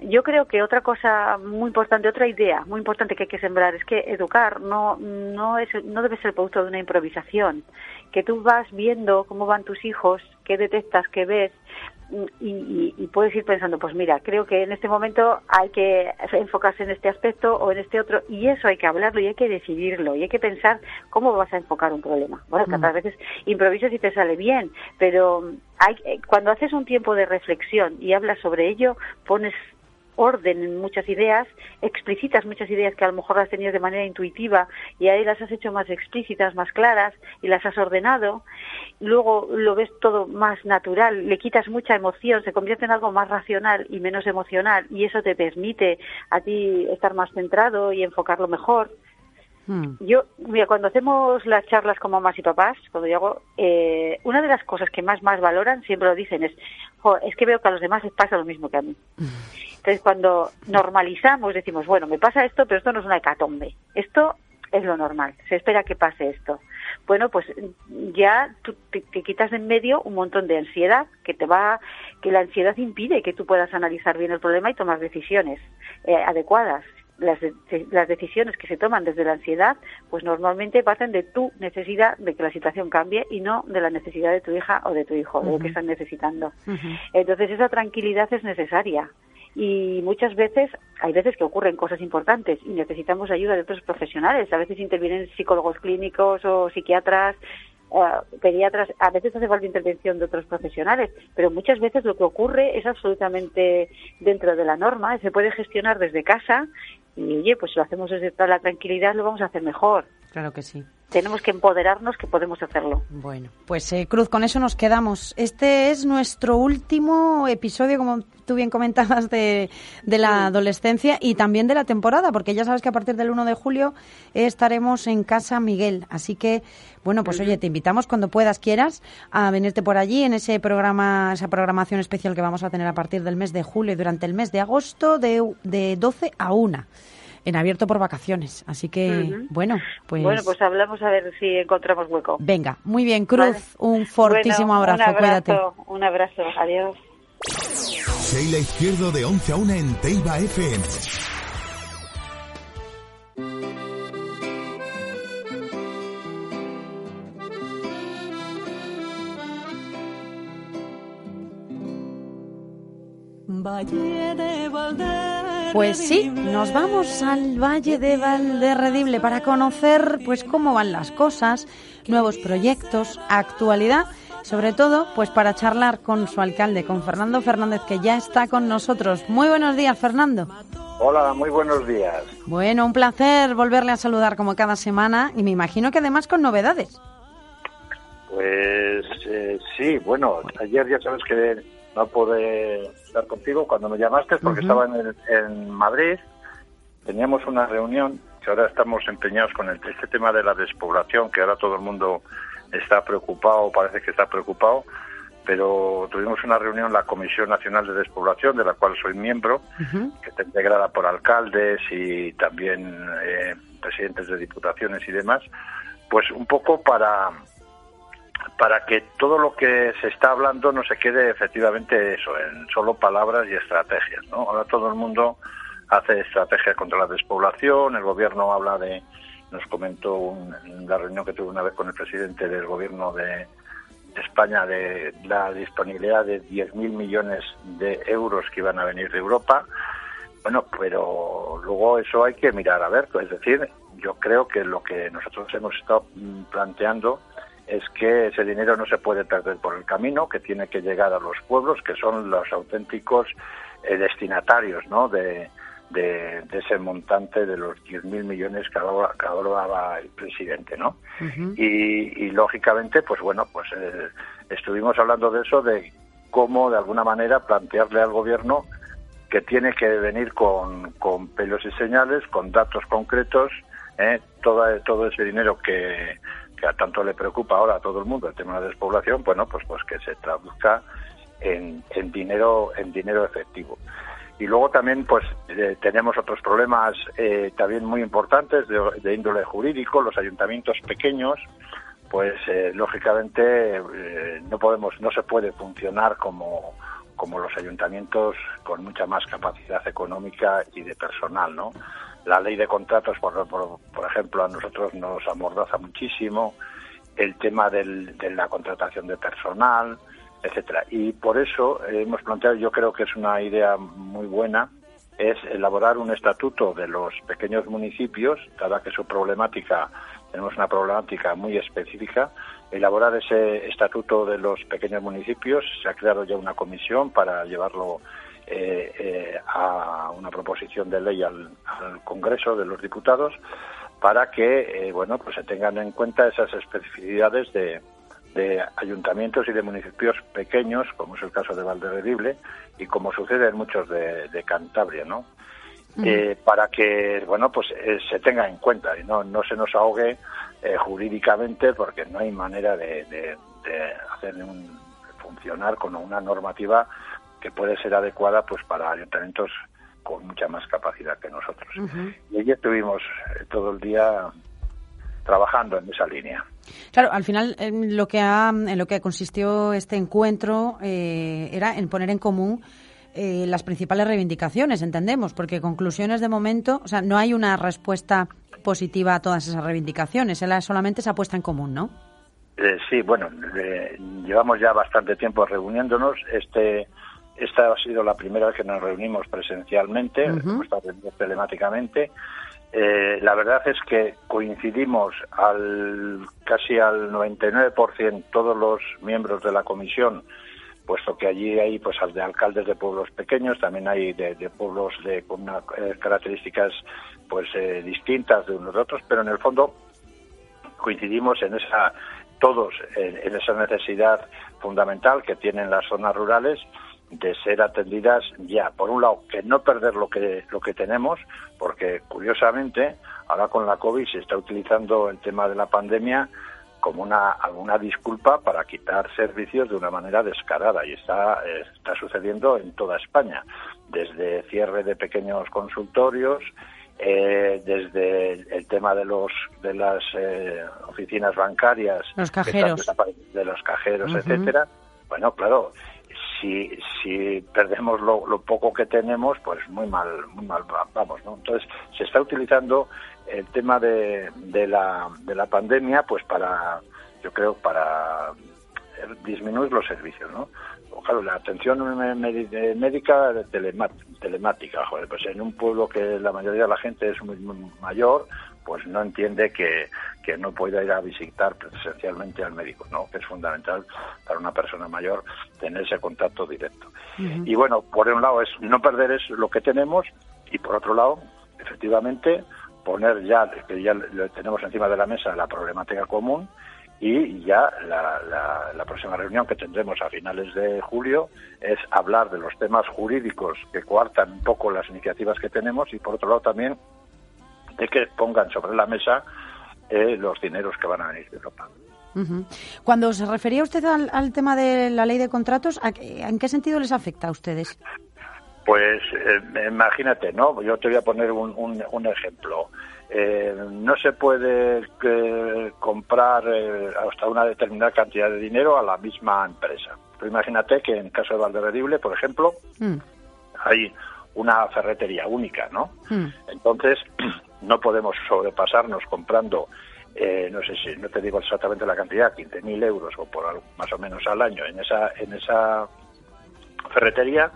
yo creo que otra cosa muy importante, otra idea muy importante que hay que sembrar es que educar no, no, es, no debe ser producto de una improvisación. Que tú vas viendo cómo van tus hijos, qué detectas, qué ves, y, y- y puedes ir pensando, pues mira, creo que en este momento hay que enfocarse en este aspecto o en este otro, y eso hay que hablarlo y hay que decidirlo, y hay que pensar cómo vas a enfocar un problema. Bueno, que Mm. a veces improvisas y te sale bien, pero hay, eh, cuando haces un tiempo de reflexión y hablas sobre ello, pones orden en muchas ideas, explicitas muchas ideas que a lo mejor las tenías de manera intuitiva y ahí las has hecho más explícitas, más claras y las has ordenado. Luego lo ves todo más natural, le quitas mucha emoción, se convierte en algo más racional y menos emocional y eso te permite a ti estar más centrado y enfocarlo mejor. Yo, mira, cuando hacemos las charlas con mamás y papás, cuando yo hago, eh, una de las cosas que más más valoran, siempre lo dicen, es, "Jo, es que veo que a los demás les pasa lo mismo que a mí. Entonces, cuando normalizamos, decimos, bueno, me pasa esto, pero esto no es una hecatombe. Esto es lo normal. Se espera que pase esto. Bueno, pues ya tú te, te quitas de en medio un montón de ansiedad que te va, que la ansiedad impide que tú puedas analizar bien el problema y tomar decisiones eh, adecuadas. Las, de- las decisiones que se toman desde la ansiedad, pues normalmente parten de tu necesidad de que la situación cambie y no de la necesidad de tu hija o de tu hijo, de lo que están necesitando. Entonces esa tranquilidad es necesaria y muchas veces hay veces que ocurren cosas importantes y necesitamos ayuda de otros profesionales. A veces intervienen psicólogos clínicos o psiquiatras, eh, pediatras. A veces hace falta intervención de otros profesionales, pero muchas veces lo que ocurre es absolutamente dentro de la norma. Se puede gestionar desde casa y oye, pues si lo hacemos desde toda la tranquilidad lo vamos a hacer mejor. Claro que sí. Tenemos que empoderarnos que podemos hacerlo. Bueno, pues eh, Cruz, con eso nos quedamos. Este es nuestro último episodio, como tú bien comentabas, de, de la adolescencia y también de la temporada, porque ya sabes que a partir del 1 de julio estaremos en Casa Miguel. Así que, bueno, pues oye, te invitamos cuando puedas, quieras, a venirte por allí en ese programa, esa programación especial que vamos a tener a partir del mes de julio y durante el mes de agosto de, de 12 a 1 en abierto por vacaciones. Así que, Ujú. bueno, pues... Bueno, pues hablamos a ver si encontramos hueco. Venga, muy bien, Cruz, Vale. un fortísimo Bueno, abrazo, un cuídate. abrazo, Un abrazo, adiós. Sheila Izquierdo de 11 a 1 en Teiba FM. Pues sí, nos vamos al Valle de Valderredible para conocer pues cómo van las cosas, nuevos proyectos, actualidad sobre todo pues para charlar con su alcalde, con Fernando Fernández, que ya está con nosotros. Muy buenos días, Fernando. Hola, muy buenos días. Bueno, un placer volverle a saludar como cada semana y me imagino que además con novedades. Pues eh, sí, bueno, ayer ya sabes que no pude estar contigo cuando me llamaste porque estaba en, en Madrid. Teníamos una reunión que ahora estamos empeñados con el, este tema de la despoblación, que ahora todo el mundo está preocupado, parece que está preocupado, pero tuvimos una reunión en la Comisión Nacional de Despoblación, de la cual soy miembro, que está integrada por alcaldes y también eh, presidentes de diputaciones y demás, pues un poco para para que todo lo que se está hablando no se quede efectivamente eso, en solo palabras y estrategias, ¿no? Ahora todo el mundo hace estrategias contra la despoblación, el gobierno habla de, nos comentó en la reunión que tuve una vez con el presidente del gobierno de, España de la disponibilidad de 10.000 millones de euros que iban a venir de Europa. Bueno, pero luego eso hay que mirar a ver, es decir, yo creo que lo que nosotros hemos estado mm, planteando es que ese dinero no se puede perder por el camino, que tiene que llegar a los pueblos, que son los auténticos eh, destinatarios ¿no? de, de, ese montante de los 10.000 millones que hablaba, el presidente, ¿no? y, lógicamente, pues bueno, pues eh, estuvimos hablando de eso, de cómo de alguna manera plantearle al gobierno que tiene que venir con, con pelos y señales, con datos concretos, ¿eh? todo, todo ese dinero que, que a tanto le preocupa ahora a todo el mundo, el tema de la despoblación, bueno, pues, pues que se traduzca en, en dinero, en dinero efectivo. Y luego también pues eh, tenemos otros problemas eh, también muy importantes de, índole jurídico, los ayuntamientos pequeños, pues eh, lógicamente no podemos, no se puede funcionar como, como los ayuntamientos con mucha más capacidad económica y de personal, ¿no? La ley de contratos, por, por, ejemplo, a nosotros nos amordaza muchísimo, el tema del, de la contratación de personal, etcétera. Y por eso hemos planteado, yo creo que es una idea muy buena, es elaborar un estatuto de los pequeños municipios, dada que su problemática, tenemos una problemática muy específica, elaborar ese estatuto de los pequeños municipios, se ha creado ya una comisión para llevarlo eh, eh, a una proposición de ley al, Congreso de los Diputados para que eh, bueno pues se tengan en cuenta esas especificidades de, de ayuntamientos y de municipios pequeños, como es el caso de Valderredible y como sucede en muchos de, Cantabria, ¿no? Eh, para que, bueno, pues eh, se tenga en cuenta y no, no se nos ahogue eh, jurídicamente porque no hay manera de, de, hacer un, funcionar con una normativa que puede ser adecuada pues para ayuntamientos con mucha más capacidad que nosotros. Y allí estuvimos todo el día trabajando en esa línea. Claro, al final en lo que ha, en lo que consistió este encuentro eh, era en poner en común eh, las principales reivindicaciones, entendemos, porque conclusiones de momento, o sea, no hay una respuesta positiva a todas esas reivindicaciones, solamente se ha puesto en común, ¿no? Eh, sí, bueno, llevamos ya bastante tiempo reuniéndonos. Este, esta ha sido la primera vez que nos reunimos presencialmente, hemos estado telemáticamente. Eh, la verdad es que coincidimos al casi al 99% todos los miembros de la comisión, puesto que allí hay pues de alcaldes de pueblos pequeños, también hay de, pueblos de, con eh, características pues eh, distintas de unos de otros, pero en el fondo coincidimos en esa todos en esa necesidad fundamental que tienen las zonas rurales de ser atendidas ya. Por un lado, que no perder lo que, lo que tenemos, porque curiosamente, ahora con la COVID se está utilizando el tema de la pandemia como una alguna disculpa para quitar servicios de una manera descarada y está está sucediendo en toda España. Desde cierre de pequeños consultorios eh, desde el tema de los de las eh, oficinas bancarias los cajeros. de los cajeros etcétera. Bueno claro si, si perdemos lo, poco que tenemos, pues muy mal, muy mal vamos, ¿no? Entonces, se está utilizando el tema de, de, la, de la pandemia, pues para, yo creo, para disminuir los servicios, ¿no? claro, la atención mé- médica telemática, pues en un pueblo que la mayoría de la gente es muy mayor, pues no entiende que, que no pueda ir a visitar presencialmente al médico, ¿no? Que es fundamental para una persona mayor tener ese contacto directo. Y bueno, por un lado es no perder es lo que tenemos y por otro lado, efectivamente, poner ya, que ya lo tenemos encima de la mesa, la problemática común y ya la, la- la próxima reunión que tendremos a finales de julio es hablar de los temas jurídicos que coartan un poco las iniciativas que tenemos y por otro lado también de que pongan sobre la mesa eh, los dineros que van a venir de Europa. Cuando se refería usted al, al tema de la ley de contratos, ¿a ¿en qué sentido les afecta a ustedes? Pues eh, imagínate, ¿no? Yo te voy a poner un, un- un ejemplo. Eh, no se puede eh, comprar eh, hasta una determinada cantidad de dinero a la misma empresa. Tú imagínate que en el caso de Valderredible, por ejemplo, Mm, hay una ferretería única, ¿no? mm. Entonces, no podemos sobrepasarnos comprando, eh, no sé si, no te digo exactamente la cantidad, 15.000 euros o por algo más o menos al año en esa, en esa ferretería,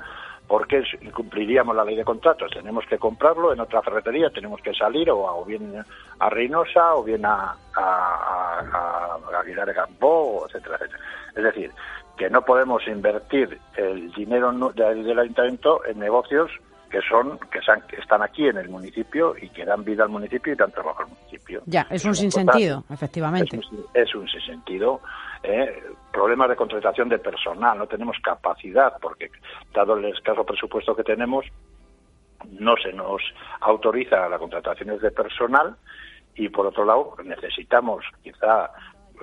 porque incumpliríamos la ley de contratos. Tenemos que comprarlo en otra ferretería, tenemos que salir o, a- bien a Reynosa o bien a, a, a- Aguilar de etcétera, etcétera. Es decir, que no podemos invertir el dinero nu- de- del ayuntamiento en negocios que son que, están aquí en el municipio y que dan vida al municipio y dan trabajo al municipio. Ya, es un sinsentido, efectivamente. es un, es un sinsentido. ¿eh? Problemas de contratación de personal, no tenemos capacidad, porque dado el escaso presupuesto que tenemos, no se nos autoriza la contrataciones de personal y por otro lado necesitamos quizá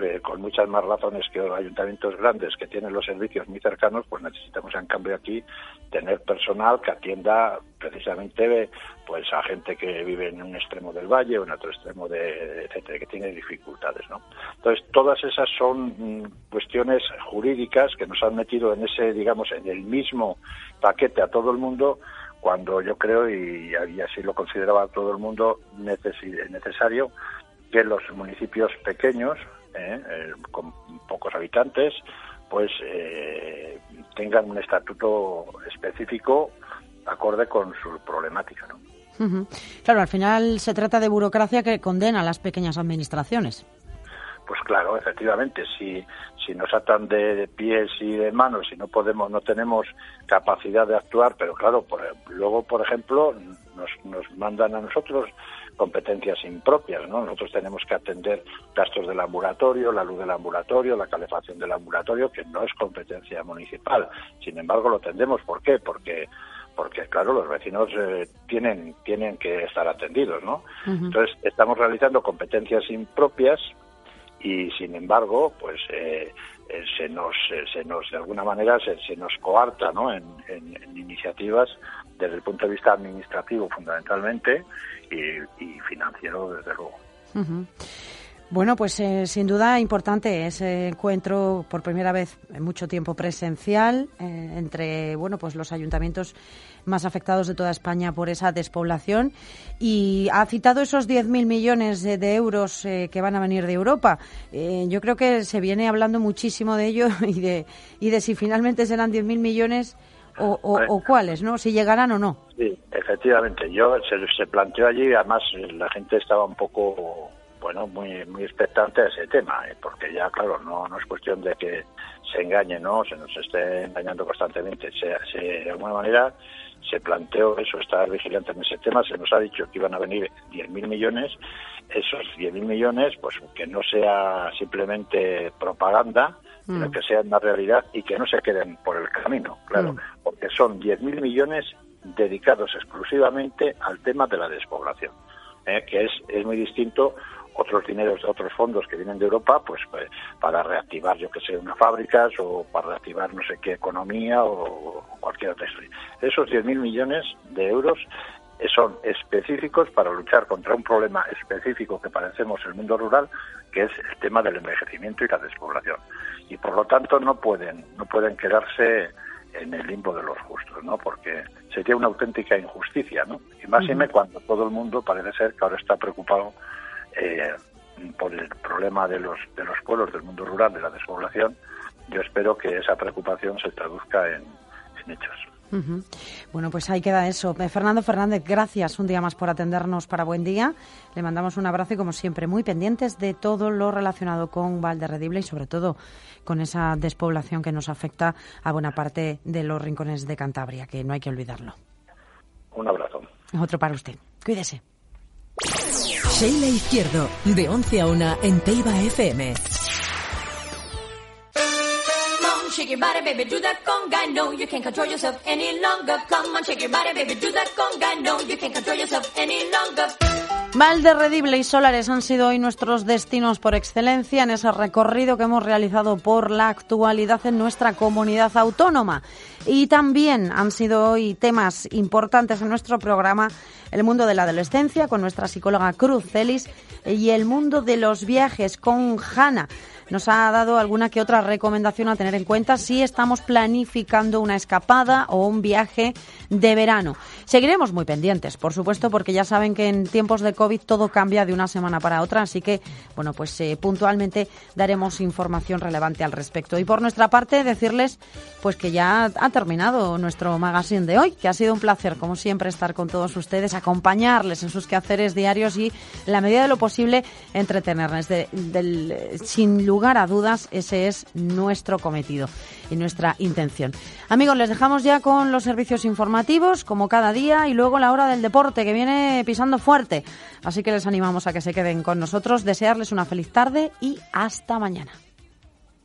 eh, con muchas más razones que los ayuntamientos grandes que tienen los servicios muy cercanos, pues necesitamos en cambio aquí tener personal que atienda precisamente pues a gente que vive en un extremo del valle o en otro extremo de etcétera, que tiene dificultades, ¿no? Entonces todas esas son mm, cuestiones jurídicas que nos han metido en ese, digamos, en el mismo paquete a todo el mundo cuando yo creo, y, así lo consideraba todo el mundo, necesario que los municipios pequeños, eh, eh, con pocos habitantes, pues eh, tengan un estatuto específico acorde con su problemática. ¿no? Claro, al final se trata de burocracia que condena a las pequeñas administraciones. Pues claro, efectivamente, si, si nos atan de, de pies y de manos y no podemos, no tenemos capacidad de actuar, pero claro, por- luego, por ejemplo, nos, nos mandan a nosotros competencias impropias, ¿no? Nosotros tenemos que atender gastos del ambulatorio, la luz del ambulatorio, la calefacción del ambulatorio, que no es competencia municipal. Sin embargo, lo tendemos. ¿Por qué? Porque porque claro los vecinos eh, tienen tienen que estar atendidos no entonces estamos realizando competencias impropias y sin embargo pues eh, eh, se nos eh, se nos de alguna manera se, se nos coarta no en, iniciativas desde el punto de vista administrativo fundamentalmente y, financiero desde luego. Bueno, pues eh, sin duda importante ese encuentro por primera vez en mucho tiempo presencial eh, entre bueno pues los ayuntamientos más afectados de toda España por esa despoblación y ha citado esos 10.000 millones de, de euros eh, que van a venir de Europa. Eh, yo creo que se viene hablando muchísimo de ello y de y de si finalmente serán 10.000 millones o, o- o cuáles, ¿no? Si llegarán o no. Sí, efectivamente. Yo se, se planteó allí, además la gente estaba un poco, bueno, muy muy expectante a ese tema, ¿eh? porque ya, claro, no, no es cuestión de que se engañe, ¿no? Se nos esté engañando constantemente. Se, se- de alguna manera se planteó eso, estar vigilante en ese tema. Se nos ha dicho que iban a venir 10.000 millones. Esos 10.000 millones, pues que no sea simplemente propaganda, sino Mm. que sea una realidad y que no se queden por el camino, claro, Mm. porque son 10.000 millones dedicados exclusivamente al tema de la despoblación, ¿eh? que es, es muy distinto otros dineros de otros fondos que vienen de Europa, pues, pues, para reactivar, yo que sé, unas fábricas o para reactivar no sé qué economía o, cualquier otra historia. Esos 10.000 millones de euros son específicos para luchar contra un problema específico que padecemos en el mundo rural, que es el tema del envejecimiento y la despoblación. Y por lo tanto no pueden, no pueden quedarse en el limbo de los justos, ¿no? Porque sería una auténtica injusticia, ¿no? Y más Ujú. me cuando todo el mundo parece ser que ahora está preocupado eh, por el problema de los de los pueblos del mundo rural, de la despoblación, yo espero que esa preocupación se traduzca en, en hechos. Bueno, pues ahí queda eso. Eh, Fernando Fernández, gracias un día más por atendernos para Buen Día. Le mandamos un abrazo y, como siempre, muy pendientes de todo lo relacionado con Valderredible y, sobre todo, con esa despoblación que nos afecta a buena parte de los rincones de Cantabria, que no hay que olvidarlo. Un abrazo. Otro para usted. Cuídese. Sheila Izquierdo, de 11 a 1 en Teiba FM. Shake your body, baby, do that conga. No, you can't control yourself any longer. Come on, shake your body, baby, do that conga. No, you can't control yourself any longer. Valderredible y Solares han sido hoy nuestros destinos por excelencia en ese recorrido que hemos realizado por la actualidad en nuestra comunidad autónoma. Y también han sido hoy temas importantes en nuestro programa el mundo de la adolescencia con nuestra psicóloga Cruz Celis y el mundo de los viajes con Hanna nos ha dado alguna que otra recomendación a tener en cuenta si estamos planificando una escapada o un viaje de verano. Seguiremos muy pendientes, por supuesto, porque ya saben que en tiempos de COVID todo cambia de una semana para otra, así que, bueno, pues eh, puntualmente daremos información relevante al respecto. Y por nuestra parte, decirles pues que ya ha terminado nuestro magazine de hoy, que ha sido un placer, como siempre, estar con todos ustedes, acompañarles en sus quehaceres diarios y, en la medida de lo posible, entretenerles. De, sin lugar a dudas, ese es nuestro cometido y nuestra intención. Amigos, les dejamos ya con los servicios informativos, como cada día, y luego la hora del deporte, que viene pisando fuerte. Así que les animamos a que se queden con nosotros, desearles una feliz tarde y hasta mañana.